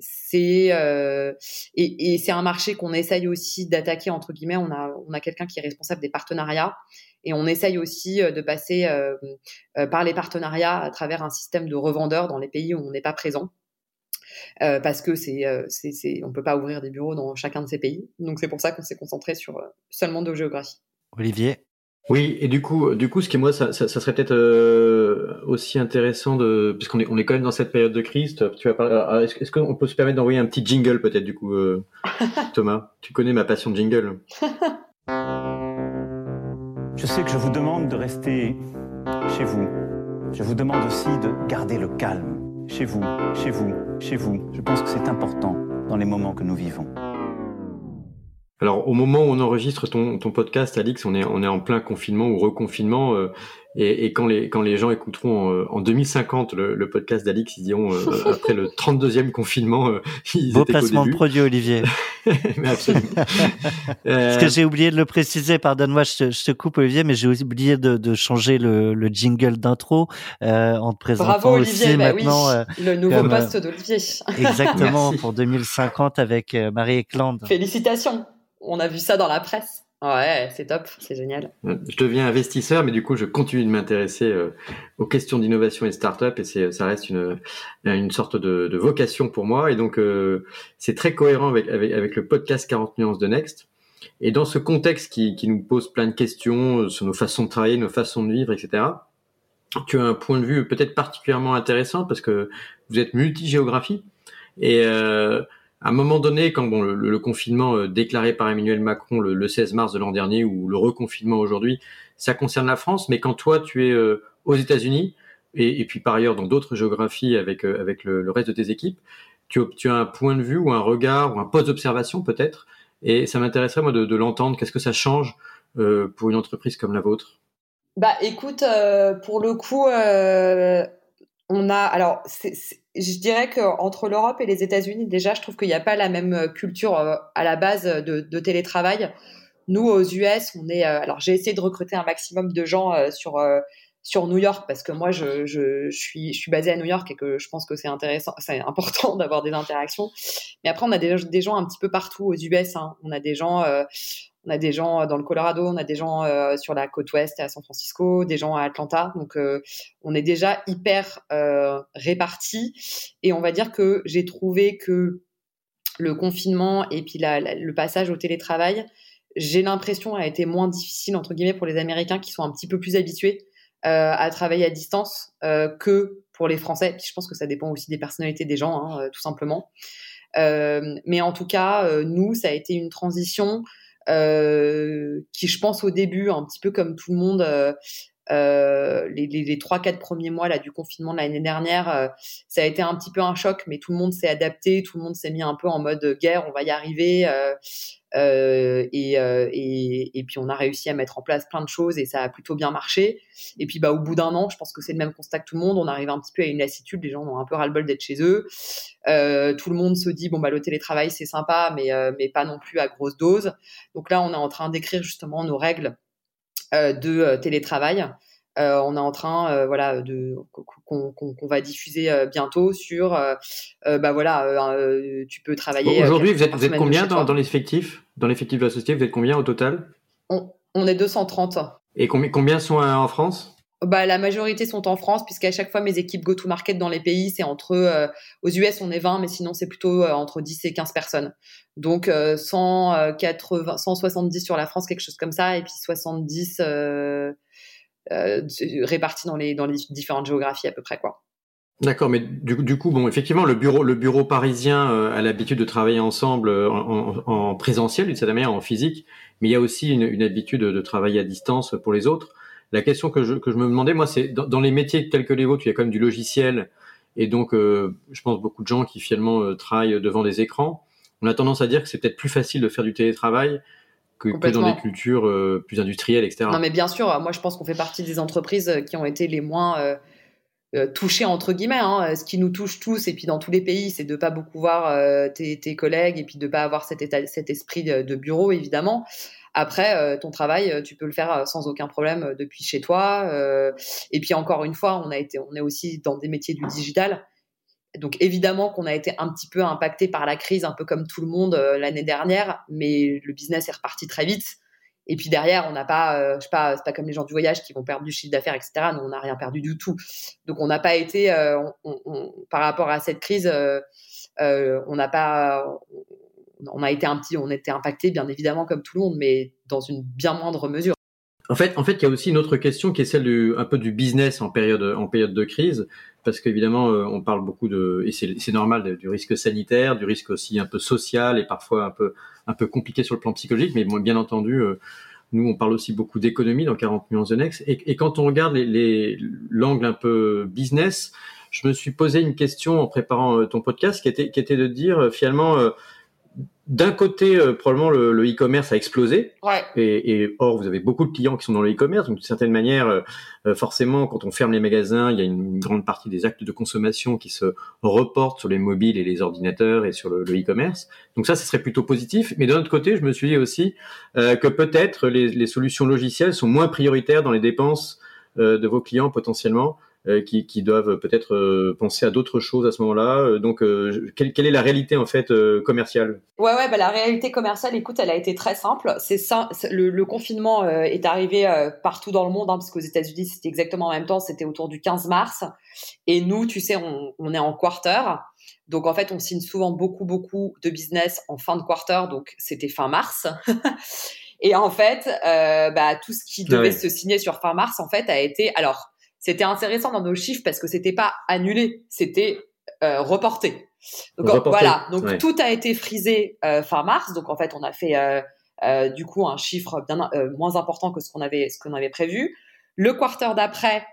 c'est euh, et, c'est un marché qu'on essaye aussi d'attaquer entre guillemets. On a on a quelqu'un qui est responsable des partenariats et on essaye aussi euh, de passer par les partenariats à travers un système de revendeurs dans les pays où on n'est pas présent. Parce que c'est, c'est, c'est, on peut pas ouvrir des bureaux dans chacun de ces pays. Donc c'est pour ça qu'on s'est concentré sur seulement deux géographies. Olivier, oui, et du coup, du coup, ce qui moi, ça, ça, ça serait peut-être euh, aussi intéressant de, puisqu'on est, on est quand même dans cette période de crise. Tu vas parler. Ah, est-ce, est-ce qu'on peut se permettre d'envoyer un petit jingle peut-être du coup, euh, Thomas? Tu connais ma passion de jingle. Je sais que je vous demande de rester chez vous. Je vous demande aussi de garder le calme chez vous, chez vous, chez vous. Je pense que c'est important dans les moments que nous vivons. Alors au moment où on enregistre ton, ton podcast, Alix, on est, on est en plein confinement ou reconfinement. Euh, et, et, quand, les, quand les gens écouteront euh, en 2050 le, le podcast d'Alix, ils diront euh, après le 32e confinement, euh, ils Beau placement de produit, Olivier. mais absolument. Parce que j'ai oublié de le préciser, pardonne-moi, je, te, je te coupe Olivier, mais j'ai oublié de, de changer le, le jingle d'intro en te présentant Bravo, Olivier, aussi bah maintenant oui, le nouveau comme, poste d'Olivier. exactement pour 2050 avec Marie Eklund. Félicitations. On a vu ça dans la presse. Ouais, c'est top, c'est génial. Je deviens investisseur, mais du coup, je continue de m'intéresser euh, aux questions d'innovation et start-up, et c'est, ça reste une, une sorte de, de vocation pour moi. Et donc, euh, c'est très cohérent avec, avec, avec, le podcast 40 nuances de Next. Et dans ce contexte qui, qui nous pose plein de questions sur nos façons de travailler, nos façons de vivre, etc., tu as un point de vue peut-être particulièrement intéressant parce que vous êtes multigéographie. Et euh, à un moment donné, quand bon, le, le confinement euh, déclaré par Emmanuel Macron le, le 16 mars de l'an dernier ou le reconfinement aujourd'hui, ça concerne la France, mais quand toi tu es euh, aux États-Unis et, et, puis par ailleurs dans d'autres géographies avec euh, avec le, le, reste de tes équipes, tu, tu, as un point de vue ou un regard ou un poste d'observation peut-être, et ça m'intéresserait moi de, de l'entendre. Qu'est-ce que ça change euh, pour une entreprise comme la vôtre? Bah écoute, pour le coup, on a alors c'est je dirais qu'entre l'Europe et les États-Unis, déjà, je trouve qu'il n'y a pas la même euh, culture euh, à la base de, de télétravail. Nous, aux US, on est. Euh, alors, j'ai essayé de recruter un maximum de gens sur sur New York parce que moi, je, je, suis je suis basée à New York et que je pense que c'est intéressant, c'est important d'avoir des interactions. Mais après, on a des, des gens un petit peu partout aux US. Hein. On a des gens on a des gens dans le Colorado, on a des gens euh, sur la côte ouest à San Francisco, des gens à Atlanta. Donc, euh, on est déjà hyper euh, répartis. Et on va dire que j'ai trouvé que le confinement et puis le passage au télétravail, j'ai l'impression a été moins difficile entre guillemets pour les Américains qui sont un petit peu plus habitués euh, à travailler à distance euh, que pour les Français. Puis je pense que ça dépend aussi des personnalités des gens, hein, tout simplement. mais en tout cas, nous, ça a été une transition euh, qui, je pense, au début, un petit peu comme tout le monde, euh, euh, les, les 3-4 premiers mois là, du confinement de l'année dernière, euh, ça a été un petit peu un choc, mais tout le monde s'est adapté, tout le monde s'est mis un peu en mode guerre, on va y arriver. Euh, euh, et, et, puis on a réussi à mettre en place plein de choses et ça a plutôt bien marché. Et puis bah, au bout d'un an, je pense que c'est le même constat que tout le monde, on arrive un petit peu à une lassitude, les gens ont un peu ras-le-bol d'être chez eux. tout le monde se dit, bon, bah, le télétravail c'est sympa, mais, mais pas non plus à grosse dose. Donc là, on est en train d'écrire justement nos règles euh, de euh, télétravail. Euh, on est en train, euh, voilà, de qu'on va diffuser bientôt sur, bah voilà, tu peux travailler. Aujourd'hui, vous êtes, vous êtes combien dans, dans l'effectif, dans l'effectif de la société Vous êtes combien au total? On, on, est 230. Et combien, combien sont en France? Bah, la majorité sont en France, puisqu'à chaque fois, mes équipes go-to-market dans les pays, c'est entre, euh, aux US, on est 20, mais sinon, c'est plutôt euh, entre 10 et 15 personnes. Donc, euh, 180, 170 sur la France, quelque chose comme ça, et puis 70 euh, répartis dans les, différentes géographies à peu près, quoi. D'accord, mais du, coup, bon, effectivement, le bureau, le bureau parisien a l'habitude de travailler ensemble en, en, en présentiel, d'une certaine manière, en physique, mais il y a aussi une habitude de travailler à distance pour les autres. La question que je, que je me demandais, moi, c'est dans, les métiers tels que les vôtres, il y a quand même du logiciel, et donc, euh, je pense beaucoup de gens qui finalement euh, travaillent devant des écrans. On a tendance à dire que c'est peut-être plus facile de faire du télétravail que, que dans des cultures euh, plus industrielles, etc. Non, mais bien sûr, moi, je pense qu'on fait partie des entreprises qui ont été les moins touchées entre guillemets. Hein. Ce qui nous touche tous, et puis dans tous les pays, c'est de pas beaucoup voir tes, tes, collègues et puis de pas avoir cet, état, cet esprit de bureau, évidemment. Après, euh, ton travail, euh, tu peux le faire euh, sans aucun problème depuis chez toi. et puis encore une fois, on a été, on est aussi dans des métiers du digital. Donc évidemment qu'on a été un petit peu impacté par la crise, un peu comme tout le monde l'année dernière, mais le business est reparti très vite. Et puis derrière, on n'a pas, je sais pas, c'est pas comme les gens du voyage qui vont perdre du chiffre d'affaires, etc. Nous, on n'a rien perdu du tout. Donc on n'a pas été, par rapport à cette crise, on n'a pas, on a été un petit, on était impacté bien évidemment comme tout le monde, mais dans une bien moindre mesure. En fait, en fait, il y a aussi une autre question qui est celle du, un peu du business en période, en période de crise, parce qu'évidemment, euh, on parle beaucoup de, et c'est normal, du risque sanitaire, du risque aussi un peu social et parfois un peu, un peu compliqué sur le plan psychologique, mais bien entendu, euh, nous, on parle aussi beaucoup d'économie dans 40 millions de Next. Et, quand on regarde l'angle les, un peu business, je me suis posé une question en préparant euh, ton podcast qui était, qui était de dire finalement, d'un côté, euh, probablement le e-commerce a explosé. Ouais. Et, et, or, vous avez beaucoup de clients qui sont dans le e-commerce. Donc, d'une certaine manière, euh, euh, forcément, quand on ferme les magasins, il y a une grande partie des actes de consommation qui se reportent sur les mobiles et les ordinateurs et sur le e-commerce. donc ça, ce serait plutôt positif. Mais d'un autre côté, je me suis dit aussi que peut-être les, les, solutions logicielles sont moins prioritaires dans les dépenses de vos clients potentiellement qui, qui, doivent peut-être euh, penser à d'autres choses à ce moment-là. Euh, donc, quelle, quelle, est la réalité en fait commerciale? Ouais, ouais, bah, la réalité commerciale, écoute, elle a été très simple. C'est ça, le, le, confinement est arrivé partout dans le monde, hein, parce qu'aux États-Unis, c'était exactement en même temps, c'était autour du 15 mars. Et nous, tu sais, on, on est en quarter. Donc en fait, on signe souvent beaucoup, beaucoup de business en fin de quarter, donc c'était fin mars. Et en fait, euh, bah, tout ce qui devait se signer sur fin mars, en fait, a été alors c'était intéressant dans nos chiffres parce que c'était pas annulé, c'était euh, reporté. Donc voilà, donc tout a été frisé euh, fin mars. Donc en fait, on a fait euh, du coup un chiffre bien moins important que ce qu'on avait ce qu'on avait prévu. Le quarter d'après,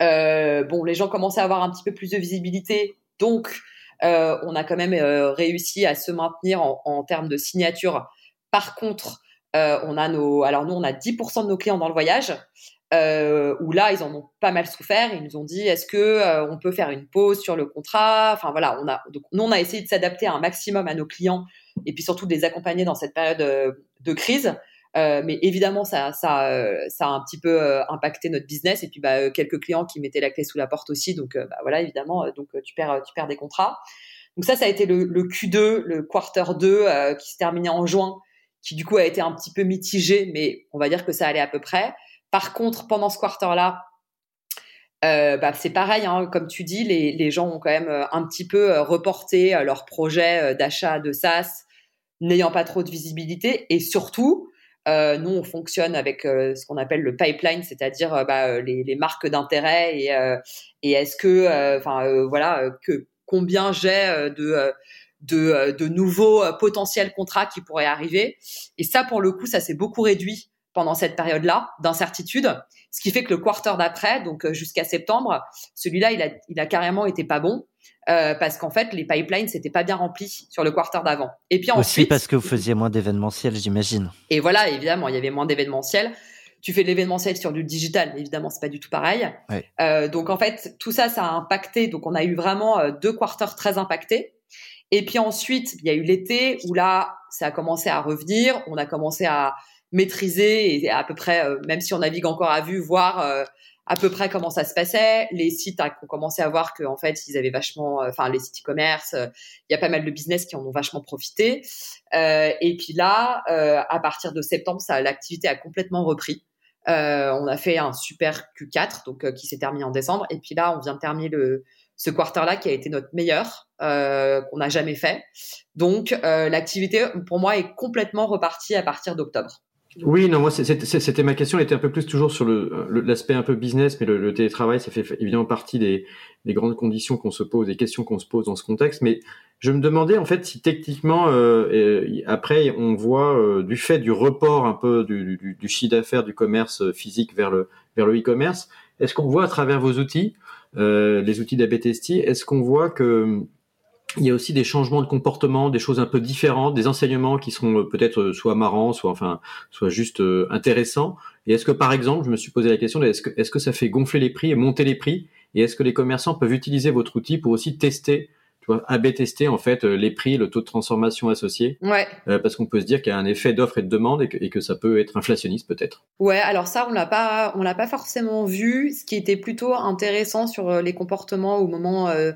bon, les gens commençaient à avoir un petit peu plus de visibilité, donc on a quand même réussi à se maintenir en, en termes de signature. Par contre, on a nos, alors nous on a 10% de nos clients dans le voyage euh, où là, ils en ont pas mal souffert. Ils nous ont dit, est-ce que euh, on peut faire une pause sur le contrat? Enfin voilà, on a donc nous on a essayé de s'adapter un maximum à nos clients et puis surtout de les accompagner dans cette période euh, de crise. Euh, mais évidemment, ça, a un petit peu impacté notre business et puis bah, quelques clients qui mettaient la clé sous la porte aussi. Donc bah, voilà, évidemment, donc tu perds, tu perds des contrats. Donc ça, ça a été le, le Q2, le quarter 2 qui se terminait en juin, qui du coup a été un petit peu mitigé, mais on va dire que ça allait à peu près. Par contre, pendant ce quarter-là, euh, bah, c'est pareil, hein, comme tu dis, les, gens ont quand même euh, un petit peu euh, reporté leur projet d'achat de SaaS, n'ayant pas trop de visibilité. Et surtout, nous, on fonctionne avec ce qu'on appelle le pipeline, c'est-à-dire bah, les, marques d'intérêt et, est-ce que, voilà, combien j'ai de, nouveaux potentiels contrats qui pourraient arriver. Et ça, pour le coup, ça s'est beaucoup réduit pendant cette période-là d'incertitude, ce qui fait que le quarter d'après, donc euh, jusqu'à septembre, celui-là, il a, il a carrément été pas bon. Euh, parce qu'en fait, les pipelines s'étaient pas bien remplis sur le quarter d'avant. Et puis ensuite, aussi parce que vous faisiez moins d'événementiel, j'imagine. Et voilà, évidemment, il y avait moins d'événementiel. Tu fais de l'événementiel sur du digital, mais évidemment, c'est pas du tout pareil. Euh, donc en fait, tout ça, ça a impacté. Donc on a eu vraiment euh, deux quarters très impactés. Et puis ensuite, il y a eu l'été où là, ça a commencé à revenir. On a commencé à maîtriser et à peu près, même si on navigue encore à vue, voir à peu près comment ça se passait. Les sites ont commencé à voir qu'en fait, ils avaient vachement, enfin, les sites e-commerce, il y a pas mal de business qui en ont vachement profité. et puis là, à partir de septembre, ça, l'activité a complètement repris. Euh, on a fait un super Q4, donc qui s'est terminé en décembre. Et puis là, on vient de terminer le, ce quarter-là qui a été notre meilleur euh, qu'on n'a jamais fait. Donc euh, l'activité pour moi est complètement repartie à partir d'octobre. Oui, non, moi c'était ma question, elle était un peu plus toujours sur l'aspect un peu business, mais le, télétravail, ça fait évidemment partie des, grandes conditions qu'on se pose, des questions qu'on se pose dans ce contexte. Mais je me demandais en fait si techniquement, euh, après, on voit du fait du report un peu du, du, du chiffre d'affaires du commerce physique vers le vers le e-commerce, est-ce qu'on voit à travers vos outils euh, les outils d'ABTST, est-ce qu'on voit que il y a aussi des changements de comportement, des choses un peu différentes, des enseignements qui seront euh, peut-être euh, soit marrants, soit enfin, soit juste intéressants. Et est-ce que par exemple, je me suis posé la question, est-ce que est-ce que ça fait gonfler les prix et monter les prix Et est-ce que les commerçants peuvent utiliser votre outil pour aussi tester tu vois, AB tester en fait les prix, le taux de transformation associé? Ouais. parce qu'on peut se dire qu'il y a un effet d'offre et de demande et que, et que, ça peut être inflationniste peut-être. Ouais, alors ça on l'a pas, on l'a pas forcément vu. Ce qui était plutôt intéressant sur les comportements au moment euh,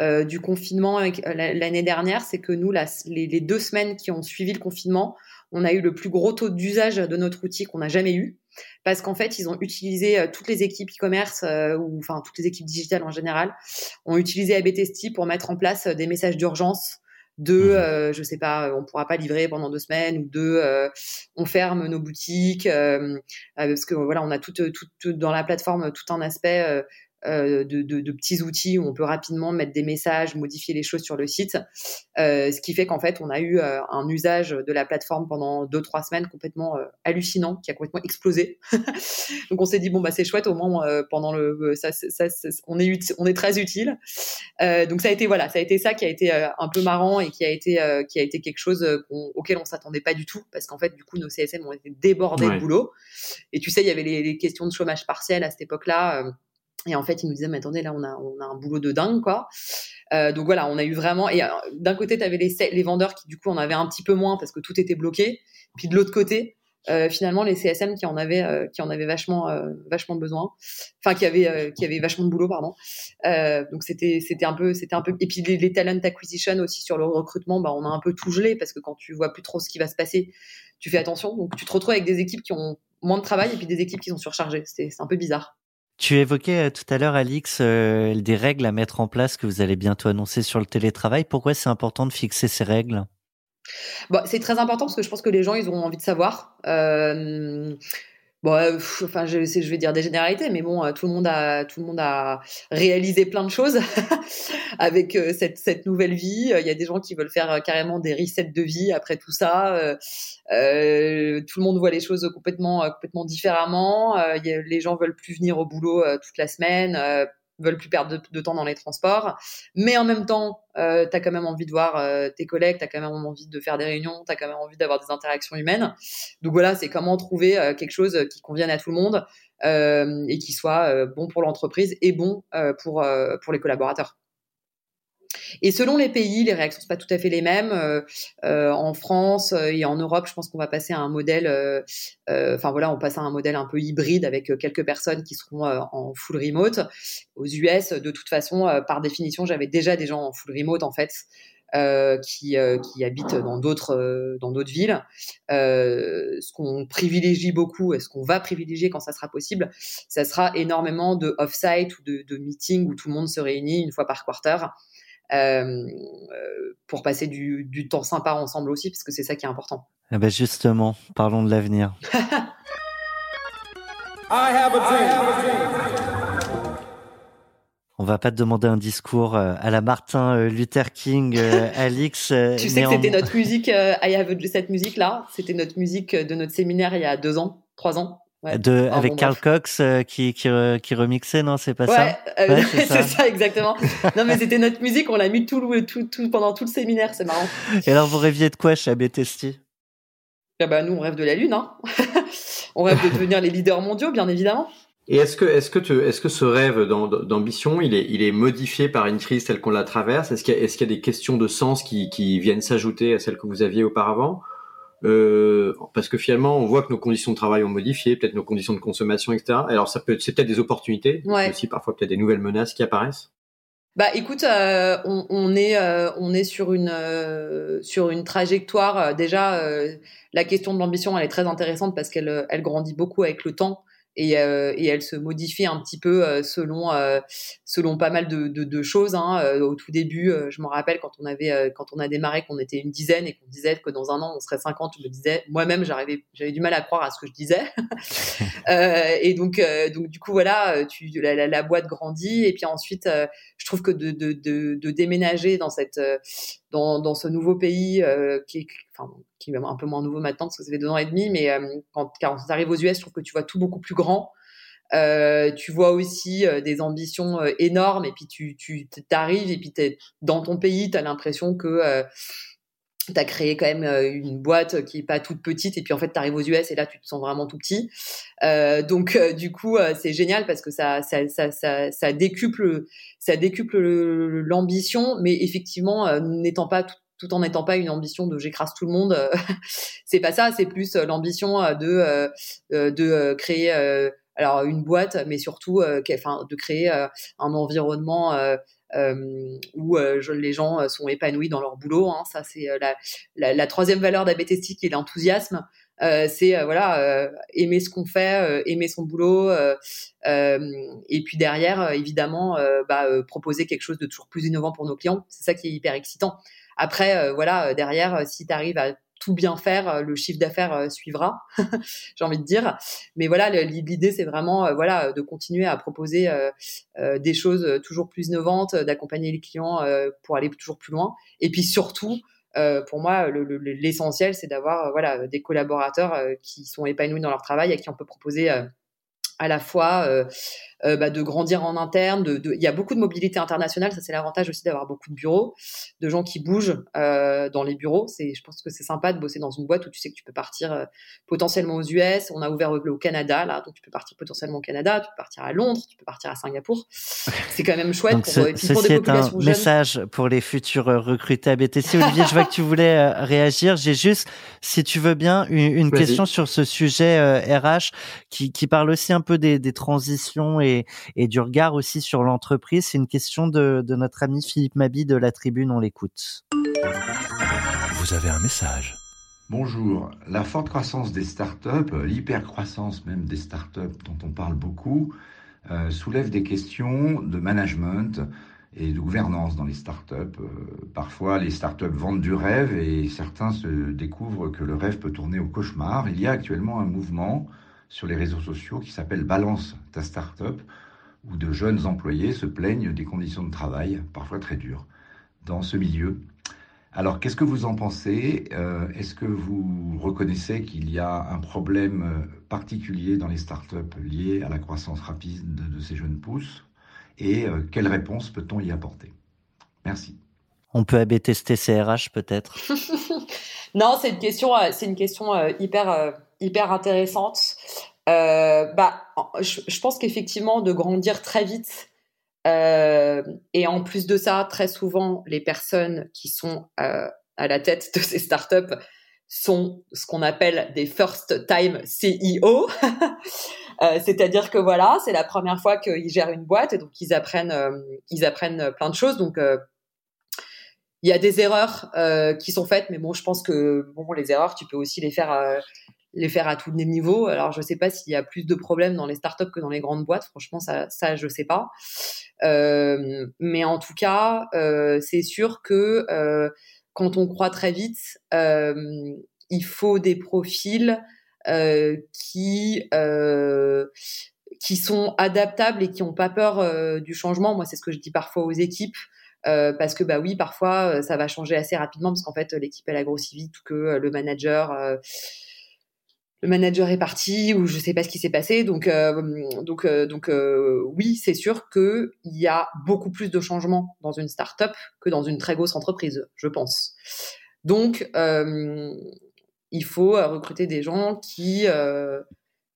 euh, du confinement l'année dernière, c'est que nous, la, les, les, deux semaines qui ont suivi le confinement, on a eu le plus gros taux d'usage de notre outil qu'on n'a jamais eu. Parce qu'en fait, ils ont utilisé euh, toutes les équipes e-commerce euh, ou enfin toutes les équipes digitales en général ont utilisé ABTST pour mettre en place euh, des messages d'urgence de mmh je sais pas on pourra pas livrer pendant deux semaines ou de on ferme nos boutiques parce que voilà on a tout, tout, dans la plateforme tout un aspect euh, de, de, de, petits outils où on peut rapidement mettre des messages, modifier les choses sur le site. Euh, ce qui fait qu'en fait, on a eu euh, un usage de la plateforme pendant deux trois semaines complètement euh, hallucinant, qui a complètement explosé. Donc on s'est dit bon bah c'est chouette au moins pendant le ça, ça, ça, on est on est très utile. donc ça a été voilà ça a été ça qui a été un peu marrant et qui a été qui a été quelque chose auquel on s'attendait pas du tout parce qu'en fait du coup nos CSM ont été débordés de boulot. Et tu sais il y avait les, les questions de chômage partiel à cette époque-là et en fait, il nous disait, mais attendez, là, on a, on a un boulot de dingue, quoi. Euh, donc voilà, on a eu vraiment. Et euh, d'un côté, tu avais les, les vendeurs qui, du coup, en avaient un petit peu moins parce que tout était bloqué. Puis de l'autre côté, euh, finalement, les CSM qui en avaient, qui en avaient vachement, vachement besoin. Enfin, qui avaient, qui avaient vachement de boulot, pardon. donc c'était, c'était un peu, c'était un peu. Et puis les, les, talent acquisition aussi sur le recrutement, bah, on a un peu tout gelé parce que quand tu vois plus trop ce qui va se passer, tu fais attention. Donc tu te retrouves avec des équipes qui ont moins de travail et puis des équipes qui sont surchargées. C'est un peu bizarre. Tu évoquais euh, tout à l'heure, Alix, euh, des règles à mettre en place que vous allez bientôt annoncer sur le télétravail. Pourquoi c'est important de fixer ces règles? Bon, C'est très important parce que je pense que les gens, ils ont envie de savoir. Euh, Bon, euh, enfin, je, je vais dire des généralités, mais bon, euh, tout le monde a, tout le monde a réalisé plein de choses avec euh, cette, cette nouvelle vie. Il y a des gens qui veulent faire carrément des resets de vie après tout ça. Tout le monde voit les choses complètement, complètement différemment. les gens veulent plus venir au boulot toute la semaine veulent plus perdre de, temps dans les transports, mais en même temps, euh, tu as quand même envie de voir euh, tes collègues, tu as quand même envie de faire des réunions, tu as quand même envie d'avoir des interactions humaines. Donc voilà, c'est comment trouver euh, quelque chose qui convienne à tout le monde euh, et qui soit bon pour l'entreprise et bon pour, pour les collaborateurs. Et selon les pays, les réactions sont pas tout à fait les mêmes. Euh, euh, en France euh, et en Europe, je pense qu'on va passer à un modèle, enfin voilà, on passe à un modèle un peu hybride avec quelques personnes qui seront en full remote. Aux US, de toute façon, par définition, j'avais déjà des gens en full remote en fait. qui, qui habitent dans d'autres dans d'autres villes. ce qu'on privilégie beaucoup et ce qu'on va privilégier quand ça sera possible, ça sera énormément de off-site ou de, de meetings où tout le monde se réunit une fois par quarter pour passer du, du, temps sympa ensemble aussi, parce que c'est ça qui est important. Eh ben justement, parlons de l'avenir. On va pas te demander un discours euh, à la Martin euh, Luther King, Alix. tu sais que c'était notre musique, I have cette musique là, c'était notre musique de notre séminaire il y a deux ans, trois ans de, avec Carl Cox euh, qui, qui, qui, remixait, non C'est pas ça euh, ouais, c'est ça. exactement. non, mais c'était notre musique, on l'a mis tout, tout, tout, pendant tout le séminaire, c'est marrant. Et alors, vous rêviez de quoi chez ABTST ah bah, Nous, on rêve de la Lune. Hein on rêve de devenir les leaders mondiaux, bien évidemment. Et est-ce que, est-ce que, tu, est-ce que ce rêve d'ambition, il est, il est modifié par une crise telle qu'on la traverse? Est-ce qu'il y, est qu'il y, a des questions de sens qui, qui viennent s'ajouter à celles que vous aviez auparavant? Euh, parce que finalement, on voit que nos conditions de travail ont modifié, peut-être nos conditions de consommation, etc. Alors, ça peut, c'est peut-être des opportunités, Ouais. aussi parfois peut-être des nouvelles menaces qui apparaissent. Bah écoute, euh, on, on est euh, on est sur une euh, sur une trajectoire euh, déjà euh, la question de l'ambition elle est très intéressante parce qu'elle euh, elle grandit beaucoup avec le temps et, euh, et elle se modifie un petit peu euh, selon euh, selon pas mal de, de, de choses. Hein. Au tout début, euh, je me rappelle quand on avait euh, quand on a démarré qu'on était une dizaine et qu'on disait que dans un an on serait 50, je me disais moi-même j'arrivais j'avais du mal à croire à ce que je disais. Euh, et donc euh, donc du coup voilà, tu la, la, la boîte grandit et puis ensuite euh, je trouve que de, de, de, de déménager dans cette dans, dans ce nouveau pays euh, qui est enfin qui est un peu moins nouveau maintenant parce que ça fait deux ans et demi mais euh, quand quand tu arrives aux US je trouve que tu vois tout beaucoup plus grand. Euh, tu vois aussi euh, des ambitions euh, énormes et puis tu tu t'arrives et puis t'es dans ton pays tu as l'impression que tu as créé quand même une boîte qui est pas toute petite et puis en fait tu arrives aux US et là tu te sens vraiment tout petit. Donc du coup c'est génial parce que ça ça ça ça, ça décuple ça décuple le- l'ambition mais effectivement n'étant pas tout, tout en n'étant pas une ambition de j'écrase tout le monde euh, c'est pas ça c'est plus euh, l'ambition euh, de de créer alors une boîte mais surtout enfin de créer un environnement où les gens sont épanouis dans leur boulot. Hein. Ça, c'est la, troisième valeur d'Abetesti qui est l'enthousiasme. C'est voilà aimer ce qu'on fait, aimer son boulot, et puis derrière évidemment bah, proposer quelque chose de toujours plus innovant pour nos clients. C'est ça qui est hyper excitant. Après euh, voilà euh, derrière euh, si tu arrives à tout bien faire, le chiffre d'affaires suivra, j'ai envie de dire. Mais voilà, l'idée c'est vraiment voilà de continuer à proposer des choses toujours plus innovantes, d'accompagner les clients pour aller toujours plus loin. Et puis surtout, pour moi, le- le- l'essentiel, c'est d'avoir voilà des collaborateurs qui sont épanouis dans leur travail, à qui on peut proposer à la fois euh, euh, bah, de grandir en interne. De, de- Il y a beaucoup de mobilité internationale, ça c'est l'avantage aussi d'avoir beaucoup de bureaux, de gens qui bougent euh, dans les bureaux. C'est, je pense que c'est sympa de bosser dans une boîte où tu sais que tu peux partir euh, potentiellement aux US. On a ouvert au, au Canada là, donc tu peux partir potentiellement au Canada, tu peux partir à Londres, tu peux partir à Singapour. C'est quand même chouette Donc, pour, ce- et puis pour ceci des est un jeunes. message pour les futurs recrutés à BTC. Olivier, je vois que tu voulais euh, réagir. J'ai juste, si tu veux bien, une, question sur ce sujet euh, RH qui, qui parle aussi un peu des, des transitions et, et du regard aussi sur l'entreprise. C'est une question de, de notre ami Philippe Mabi de la Tribune. On l'écoute. Vous avez un message. Bonjour. La forte croissance des startups, euh, l'hypercroissance même des startups dont on parle beaucoup, euh, soulève des questions de management et de gouvernance dans les startups. Euh, parfois, les startups vendent du rêve et certains se découvrent que le rêve peut tourner au cauchemar. Il y a actuellement un mouvement sur les réseaux sociaux qui s'appelle Balance ta startup, où de jeunes employés se plaignent des conditions de travail, parfois très dures, dans ce milieu. Alors, qu'est-ce que vous en pensez? Euh, Est-ce que vous reconnaissez qu'il y a un problème euh, particulier dans les startups lié à la croissance rapide de, de ces jeunes pousses? Et euh, quelle réponse peut-on y apporter? Merci. On peut AB tester CRH peut-être? non, c'est une question, euh, c'est une question hyper, hyper intéressante. Euh, bah, je, pense qu'effectivement, de grandir très vite, euh, et en plus de ça, très souvent, les personnes qui sont euh, à la tête de ces startups sont ce qu'on appelle des first time CEO. C'est-à-dire que voilà, c'est la première fois qu'ils gèrent une boîte et donc ils apprennent, ils apprennent plein de choses. Donc il y a des erreurs qui sont faites, mais bon, je pense que bon, les erreurs, tu peux aussi les faire, les faire à tous les niveaux. Alors, je sais pas s'il y a plus de problèmes dans les startups que dans les grandes boîtes. Franchement, ça, je sais pas. Euh, mais en tout cas, euh, c'est sûr que euh, quand on croit très vite, il faut des profils qui qui sont adaptables et qui n'ont pas peur du changement. Moi, c'est ce que je dis parfois aux équipes. Parce que bah oui, parfois ça va changer assez rapidement parce qu'en fait l'équipe elle a grossi vite ou que le manager le manager est parti ou je sais pas ce qui s'est passé. Donc euh, donc euh, donc euh, oui, c'est sûr que il y a beaucoup plus de changements dans une start-up que dans une très grosse entreprise, je pense. Donc il faut recruter des gens qui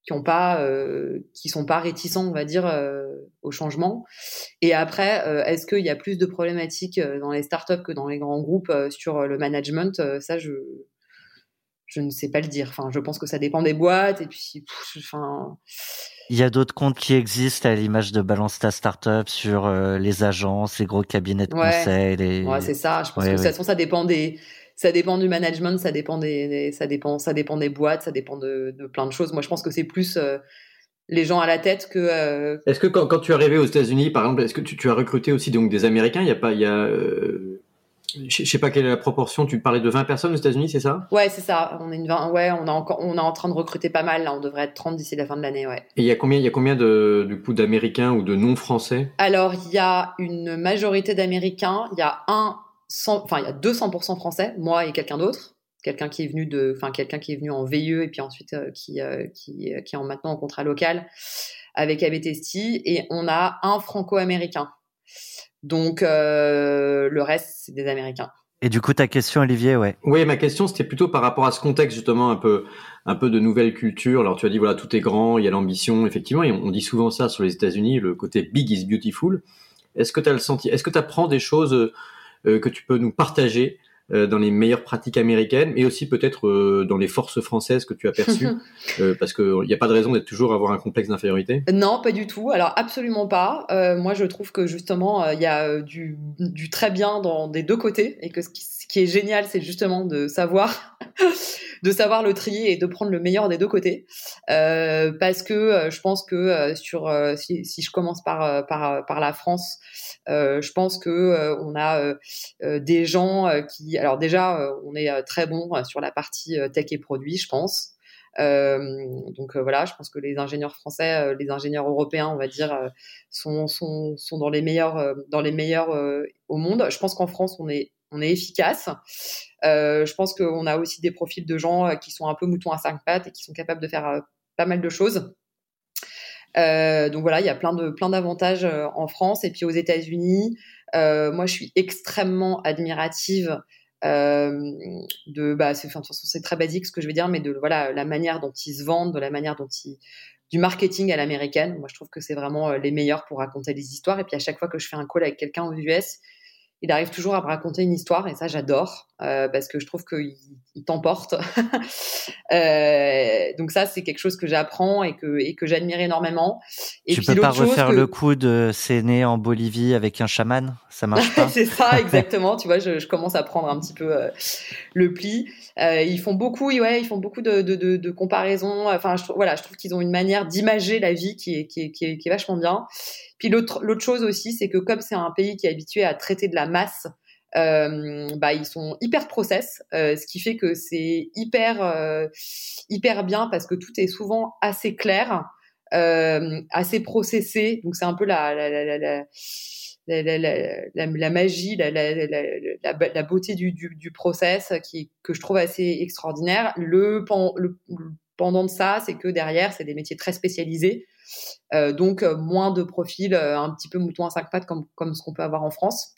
qui ont pas qui sont pas réticents on va dire au changement et après est-ce qu'il y a plus de problématiques dans les startups que dans les grands groupes sur le management? Ça je je ne sais pas le dire. Enfin, je pense que ça dépend des boîtes et puis, enfin. Il y a d'autres comptes qui existent à l'image de Balance ta Startup sur euh, les agences, les gros cabinets de conseil. Les... Ouais, c'est ça. Je pense que de toute façon, ça dépend des, ça dépend du management, ça dépend des, ça dépend, ça dépend des boîtes, ça dépend de, de, plein de choses. Moi, je pense que c'est plus euh, les gens à la tête que. Euh, est-ce que quand, quand, tu es arrivé aux États-Unis, par exemple, est-ce que tu, tu, as recruté aussi donc des Américains? Il y a pas, il y a je sais pas quelle est la proportion. Tu parlais de 20 personnes aux États-Unis, c'est ça? Ouais, c'est ça. On est une 20, ouais, on a encore, on est en train de recruter pas mal. Là, on devrait être 30 d'ici la fin de l'année, ouais. Et il y a combien, il y a combien de, du coup, d'Américains ou de non-Français? Alors, il y a une majorité d'Américains. Il y a un, enfin, il y a 200% Français, moi et quelqu'un d'autre. Quelqu'un qui est venu de, enfin, quelqu'un qui est venu en VIE et puis ensuite euh, qui, euh, qui, qui est en maintenant en contrat local avec ABTST. Et on a un franco-américain. Donc euh, le reste, c'est des Américains. Et du coup, ta question, Olivier, ouais. Oui, ma question, c'était plutôt par rapport à ce contexte justement un peu, un peu de nouvelle culture. Alors, tu as dit voilà, tout est grand, il y a l'ambition, effectivement, et on dit souvent ça sur les États-Unis, le côté big is beautiful. Est-ce que tu as le senti Est-ce que tu apprends des choses euh, que tu peux nous partager euh, dans les meilleures pratiques américaines, mais aussi peut-être euh, dans les forces françaises que tu as perçues, euh, parce qu'il n'y a pas de raison d'être toujours avoir un complexe d'infériorité. Non, pas du tout. Alors absolument pas. moi, je trouve que justement, il y a du, du, très bien dans des deux côtés, et que ce qui, ce qui est génial, c'est justement de savoir. de savoir le trier et de prendre le meilleur des deux côtés parce que je pense que sur si, si, je commence par par, par la France je pense que on a des gens qui alors déjà, on est très bon sur la partie tech et produits, je pense. donc voilà, je pense que les ingénieurs français, les ingénieurs européens, on va dire, sont, dans les meilleurs, dans les meilleurs au monde. Je pense qu'en France, on est, efficace. je pense qu'on a aussi des profils de gens qui sont un peu moutons à cinq pattes et qui sont capables de faire pas mal de choses. Euh, donc voilà, il y a plein d'avantages en France et puis aux États-Unis. Euh, moi, je suis extrêmement admirative euh, de bah c'est c'est très basique ce que je vais dire mais de voilà la manière dont ils se vendent de la manière dont ils du marketing à l'américaine. Moi je trouve que c'est vraiment les meilleurs pour raconter les histoires. Et puis à chaque fois que je fais un call avec quelqu'un aux US il arrive toujours à me raconter une histoire et ça j'adore euh, parce que je trouve qu'il il, t'emporte. euh, donc ça c'est quelque chose que j'apprends et que et que j'admire énormément. Et tu puis, peux pas refaire le coup de c'est né en Bolivie avec un chaman, ça marche pas? c'est ça exactement. tu vois, je, je, commence à prendre un petit peu euh, le pli. Euh, ils font beaucoup, ouais, ils font beaucoup de, de, de, de comparaisons. Enfin, je, voilà, je trouve qu'ils ont une manière d'imager la vie qui est, qui est, qui est, qui est vachement bien. Puis l'autre chose aussi, c'est que comme c'est un pays qui est habitué à traiter de la masse, euh, bah ils sont hyper process, euh, ce qui fait que c'est hyper euh, hyper bien parce que tout est souvent assez clair, euh, assez processé. Donc c'est un peu la la, la, la, la, la magie, la, la, beauté du, du, du, process qui que je trouve assez extraordinaire. Le, le, le pendant de ça, c'est que derrière, c'est des métiers très spécialisés. Euh, donc euh, moins de profils euh, un petit peu mouton à cinq pattes comme, comme ce qu'on peut avoir en France.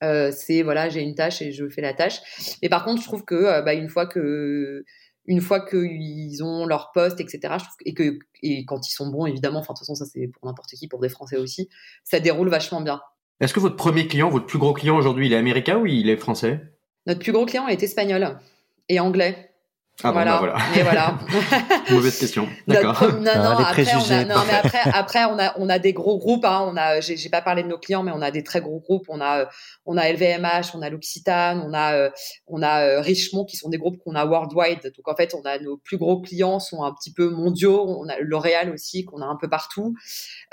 c'est voilà, j'ai une tâche et je fais la tâche. Mais par contre, je trouve que bah, une fois que une fois qu'ils ont leur poste, etc. Je trouve, et que et quand ils sont bons, évidemment, enfin de toute façon ça c'est pour n'importe qui, pour des Français aussi, ça déroule vachement bien. Est-ce que votre premier client, votre plus gros client aujourd'hui, il est américain ou il est français? Notre plus gros client est espagnol et anglais. Ah voilà. Bon, bah voilà. Et voilà. Mauvaise question. D'accord. Non, non, ah, après, on a, non, mais après, après, on a, on a des gros groupes. Hein. On a, j'ai pas parlé de nos clients, mais on a des très gros groupes. On a, on a LVMH, on a l'Occitane, on a, euh, on a euh, Richemont, qui sont des groupes qu'on a worldwide. Donc en fait, on a nos plus gros clients sont un petit peu mondiaux. On a L'Oréal aussi, qu'on a un peu partout.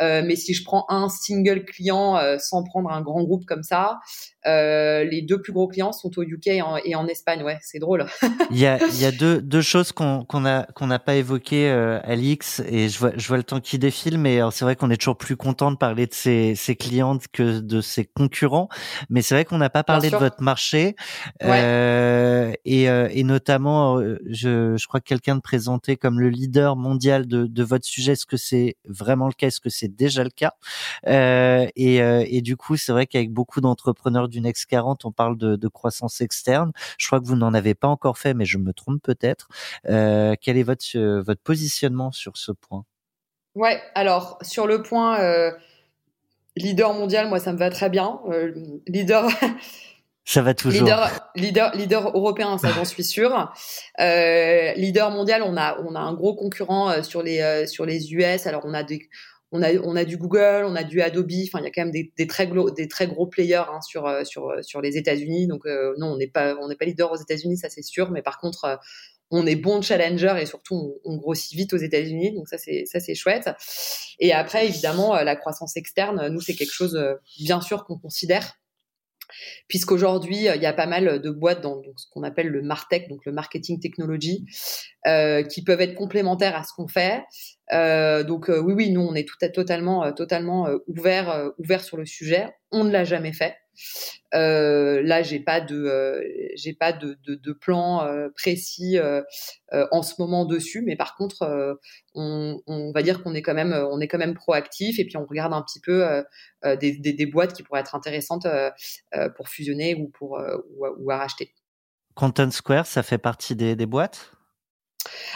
Euh, mais si je prends un single client euh, sans prendre un grand groupe comme ça, euh, les deux plus gros clients sont au UK et en, et en Espagne. Ouais, c'est drôle. il y a, il y a deux, deux choses qu'on n'a pas évoquées, euh, Alix, et je vois, je vois le temps qui défile, mais c'est vrai qu'on est toujours plus content de parler de ses, ses clientes que de ses concurrents. Mais c'est vrai qu'on n'a pas parlé de votre marché, ouais. euh, et, euh, et notamment, euh, je, je crois que quelqu'un de présenté comme le leader mondial de, de votre sujet. Est-ce que c'est vraiment le cas Est-ce que c'est déjà le cas? Euh, et, et du coup, c'est vrai qu'avec beaucoup d'entrepreneurs du Next 40, on parle de, de, croissance externe. Je crois que vous n'en avez pas encore fait, mais je me trompe peut-être. Euh, quel est votre, euh, votre positionnement sur ce point? Ouais, alors sur le point euh, leader mondial, moi ça me va très bien. Euh, leader, Ça va toujours. Leader, leader, leader européen, ça j'en suis sûr. Euh, leader mondial, on a, on a un gros concurrent sur les, sur les US. Alors on a des, on a, on a du Google, on a du Adobe. Enfin, il y a quand même des, des très gros, des très gros players hein, sur, euh, sur, sur les États-Unis. Donc non, on n'est pas, on n'est pas leader aux États-Unis, ça c'est sûr. Mais par contre, on est bon challenger et surtout on, on grossit vite aux États-Unis. Donc ça c'est, ça c'est chouette. Et après, évidemment, la croissance externe, nous c'est quelque chose, bien sûr, qu'on considère puisqu'aujourd'hui, il y a pas mal de boîtes dans ce qu'on appelle le MarTech, donc le marketing technology, euh, qui peuvent être complémentaires à ce qu'on fait. Euh, donc euh, oui, oui, nous, on est tout à, totalement, totalement ouvert, ouvert sur le sujet. On ne l'a jamais fait. Euh, là, j'ai pas de, euh, j'ai pas de, de, plan euh, précis en ce moment dessus, mais par contre, on, va dire qu'on est quand même, on est quand même proactif et puis on regarde un petit peu des, des, boîtes qui pourraient être intéressantes pour fusionner ou pour ou, ou, à racheter. Content Square, ça fait partie des, des boîtes?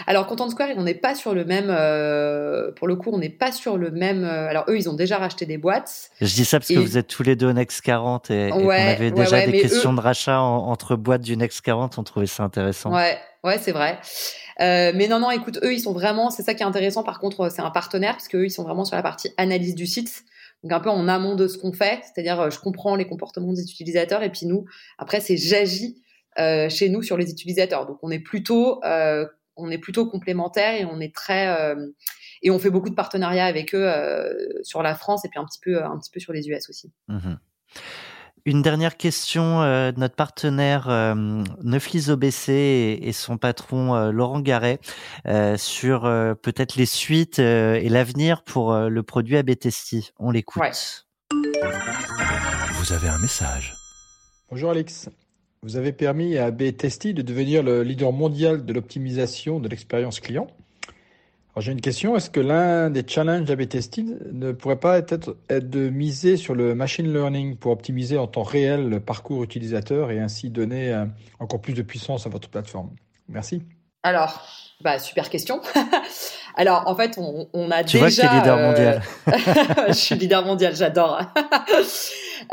Alors Content Square, on n'est pas sur le même. Euh, pour le coup, on n'est pas sur le même. Euh, alors eux, ils ont déjà racheté des boîtes. Je dis ça parce que vous êtes tous les deux au Next 40 et, on avait déjà des questions de rachat entre boîtes du Next 40. On trouvait ça intéressant. Ouais, ouais, c'est vrai. Euh, mais non, non, écoute, eux, ils sont vraiment. C'est ça qui est intéressant. Par contre, c'est un partenaire parce qu'eux, ils sont vraiment sur la partie analyse du site. Donc un peu en amont de ce qu'on fait, c'est-à-dire je comprends les comportements des utilisateurs et puis nous, après c'est j'agis euh, chez nous sur les utilisateurs. Donc on est plutôt euh, on est plutôt complémentaires et on est très euh, et on fait beaucoup de partenariats avec eux euh, sur la France et puis un petit peu un petit peu sur les US aussi. Mmh Une dernière question euh, de notre partenaire euh, Neuflis OBC et, et, son patron euh, Laurent Garret euh, sur peut-être les suites et l'avenir pour le produit ABTST. On l'écoute. Ouais. Vous avez un message. Bonjour Alex. Vous avez permis à AB de devenir le leader mondial de l'optimisation de l'expérience client. Alors j'ai une question, est-ce que l'un des challenges d'AB Testy ne pourrait pas être, être de miser sur le machine learning pour optimiser en temps réel le parcours utilisateur et ainsi donner euh, encore plus de puissance à votre plateforme? Merci. Alors, bah, super question. Alors, en fait, on, on a tu déjà. Tu vois que tu es leader mondial. je suis leader mondial, j'adore.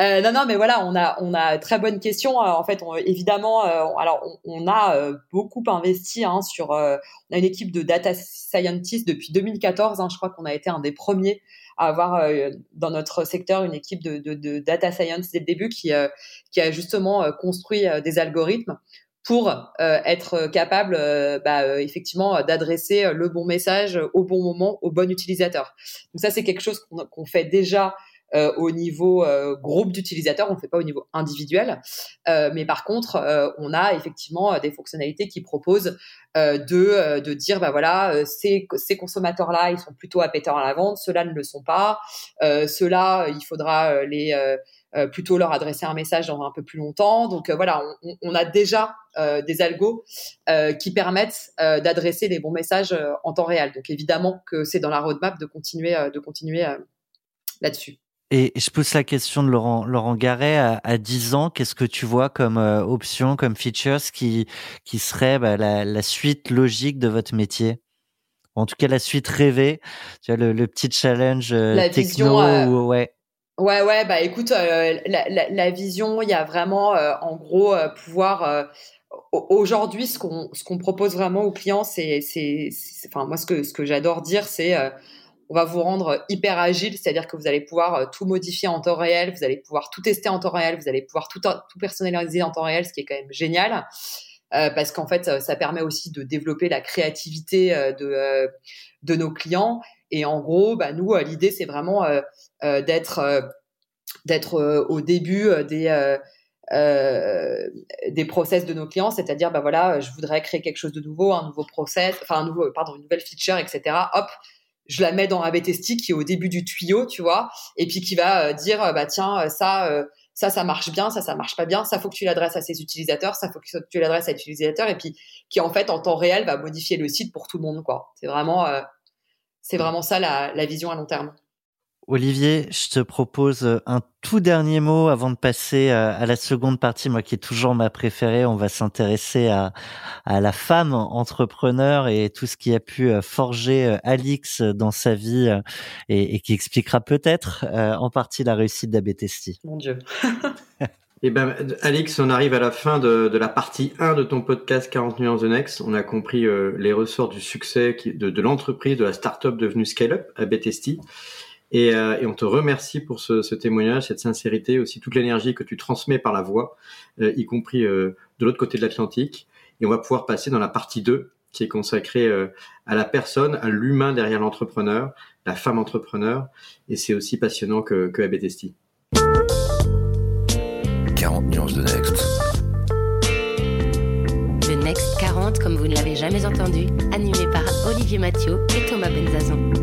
Euh, non, non, mais voilà, on a, on a très bonne question. Euh, en fait, on, évidemment, euh, alors on, on a euh, beaucoup investi hein, sur. on a une équipe de data scientists depuis 2014. Hein, je crois qu'on a été un des premiers à avoir dans notre secteur une équipe de, de, de data science dès le début qui, qui a justement construit des algorithmes pour euh, être capable euh, bah, effectivement d'adresser le bon message au bon moment au bon utilisateur. Donc ça c'est quelque chose qu'on qu fait déjà euh, au niveau euh, groupe d'utilisateurs, on ne fait pas au niveau individuel. Euh, mais par contre, on a effectivement des fonctionnalités qui proposent de, de dire, bah voilà, ces, ces consommateurs-là, ils sont plutôt appétents à la vente, ceux-là ne le sont pas, ceux-là, il faudra les plutôt leur adresser un message dans un peu plus longtemps. Donc voilà, on, on, a déjà euh, des algos euh, qui permettent euh, d'adresser les bons messages en temps réel. Donc évidemment que c'est dans la roadmap de continuer de continuer là-dessus. Et je pose la question de Laurent, Laurent Garret à, à 10 ans. Qu'est-ce que tu vois comme euh, option, comme features qui, qui serait bah, la, la, suite logique de votre métier? En tout cas, la suite rêvée. Tu vois, le, le petit challenge euh, la techno. Vision, euh... ou, ouais. Ouais, ouais, bah écoute, euh, la, la, la, vision, il y a vraiment, en gros, pouvoir. Aujourd'hui, ce qu'on ce qu'on propose vraiment aux clients, c'est, c'est, enfin moi, ce que ce que j'adore dire, c'est on va vous rendre hyper agile, c'est-à-dire que vous allez pouvoir euh, tout modifier en temps réel, vous allez pouvoir tout tester en temps réel, vous allez pouvoir tout, personnaliser en temps réel, ce qui est quand même génial. Euh, parce qu'en fait, ça permet aussi de développer la créativité euh, de, euh, de nos clients. Et en gros, bah, nous, euh, l'idée, c'est vraiment euh, d'être d'être au début des des process de nos clients, c'est-à-dire, bah voilà, je voudrais créer quelque chose de nouveau, un nouveau process, enfin un nouveau, pardon, une nouvelle feature, etc. Hop, je la mets dans AB Testy qui est au début du tuyau, tu vois, et puis qui va euh, dire euh, bah tiens euh, ça ça ça marche bien, ça ça marche pas bien, ça faut que tu l'adresses à ses utilisateurs, ça faut que tu l'adresses à l'utilisateur et puis qui en fait en temps réel va modifier le site pour tout le monde quoi. C'est vraiment c'est vraiment ça la, la vision à long terme. Olivier, je te propose un tout dernier mot avant de passer à la seconde partie, moi qui est toujours ma préférée. On va s'intéresser à, à, la femme entrepreneur et tout ce qui a pu forger Alix dans sa vie et, et qui expliquera peut-être en partie la réussite d'Abetesti. Mon Dieu. Eh ben, Alix, on arrive à la fin de, la partie 1 de ton podcast 40 nuances de Next. On a compris euh, les ressorts du succès de, l'entreprise, de la start-up devenue Scale-up à Betesti. Et, euh, et, on te remercie pour ce, témoignage, cette sincérité, aussi toute l'énergie que tu transmets par la voix, euh, y compris de l'autre côté de l'Atlantique. Et on va pouvoir passer dans la partie 2 qui est consacrée à la personne, à l'humain derrière l'entrepreneur, la femme entrepreneur. Et c'est aussi passionnant que, que à Betesti. 40 nuances de Next. Le Next 40, comme vous ne l'avez jamais entendu, animé par Olivier Mathieu et Thomas Benzazon.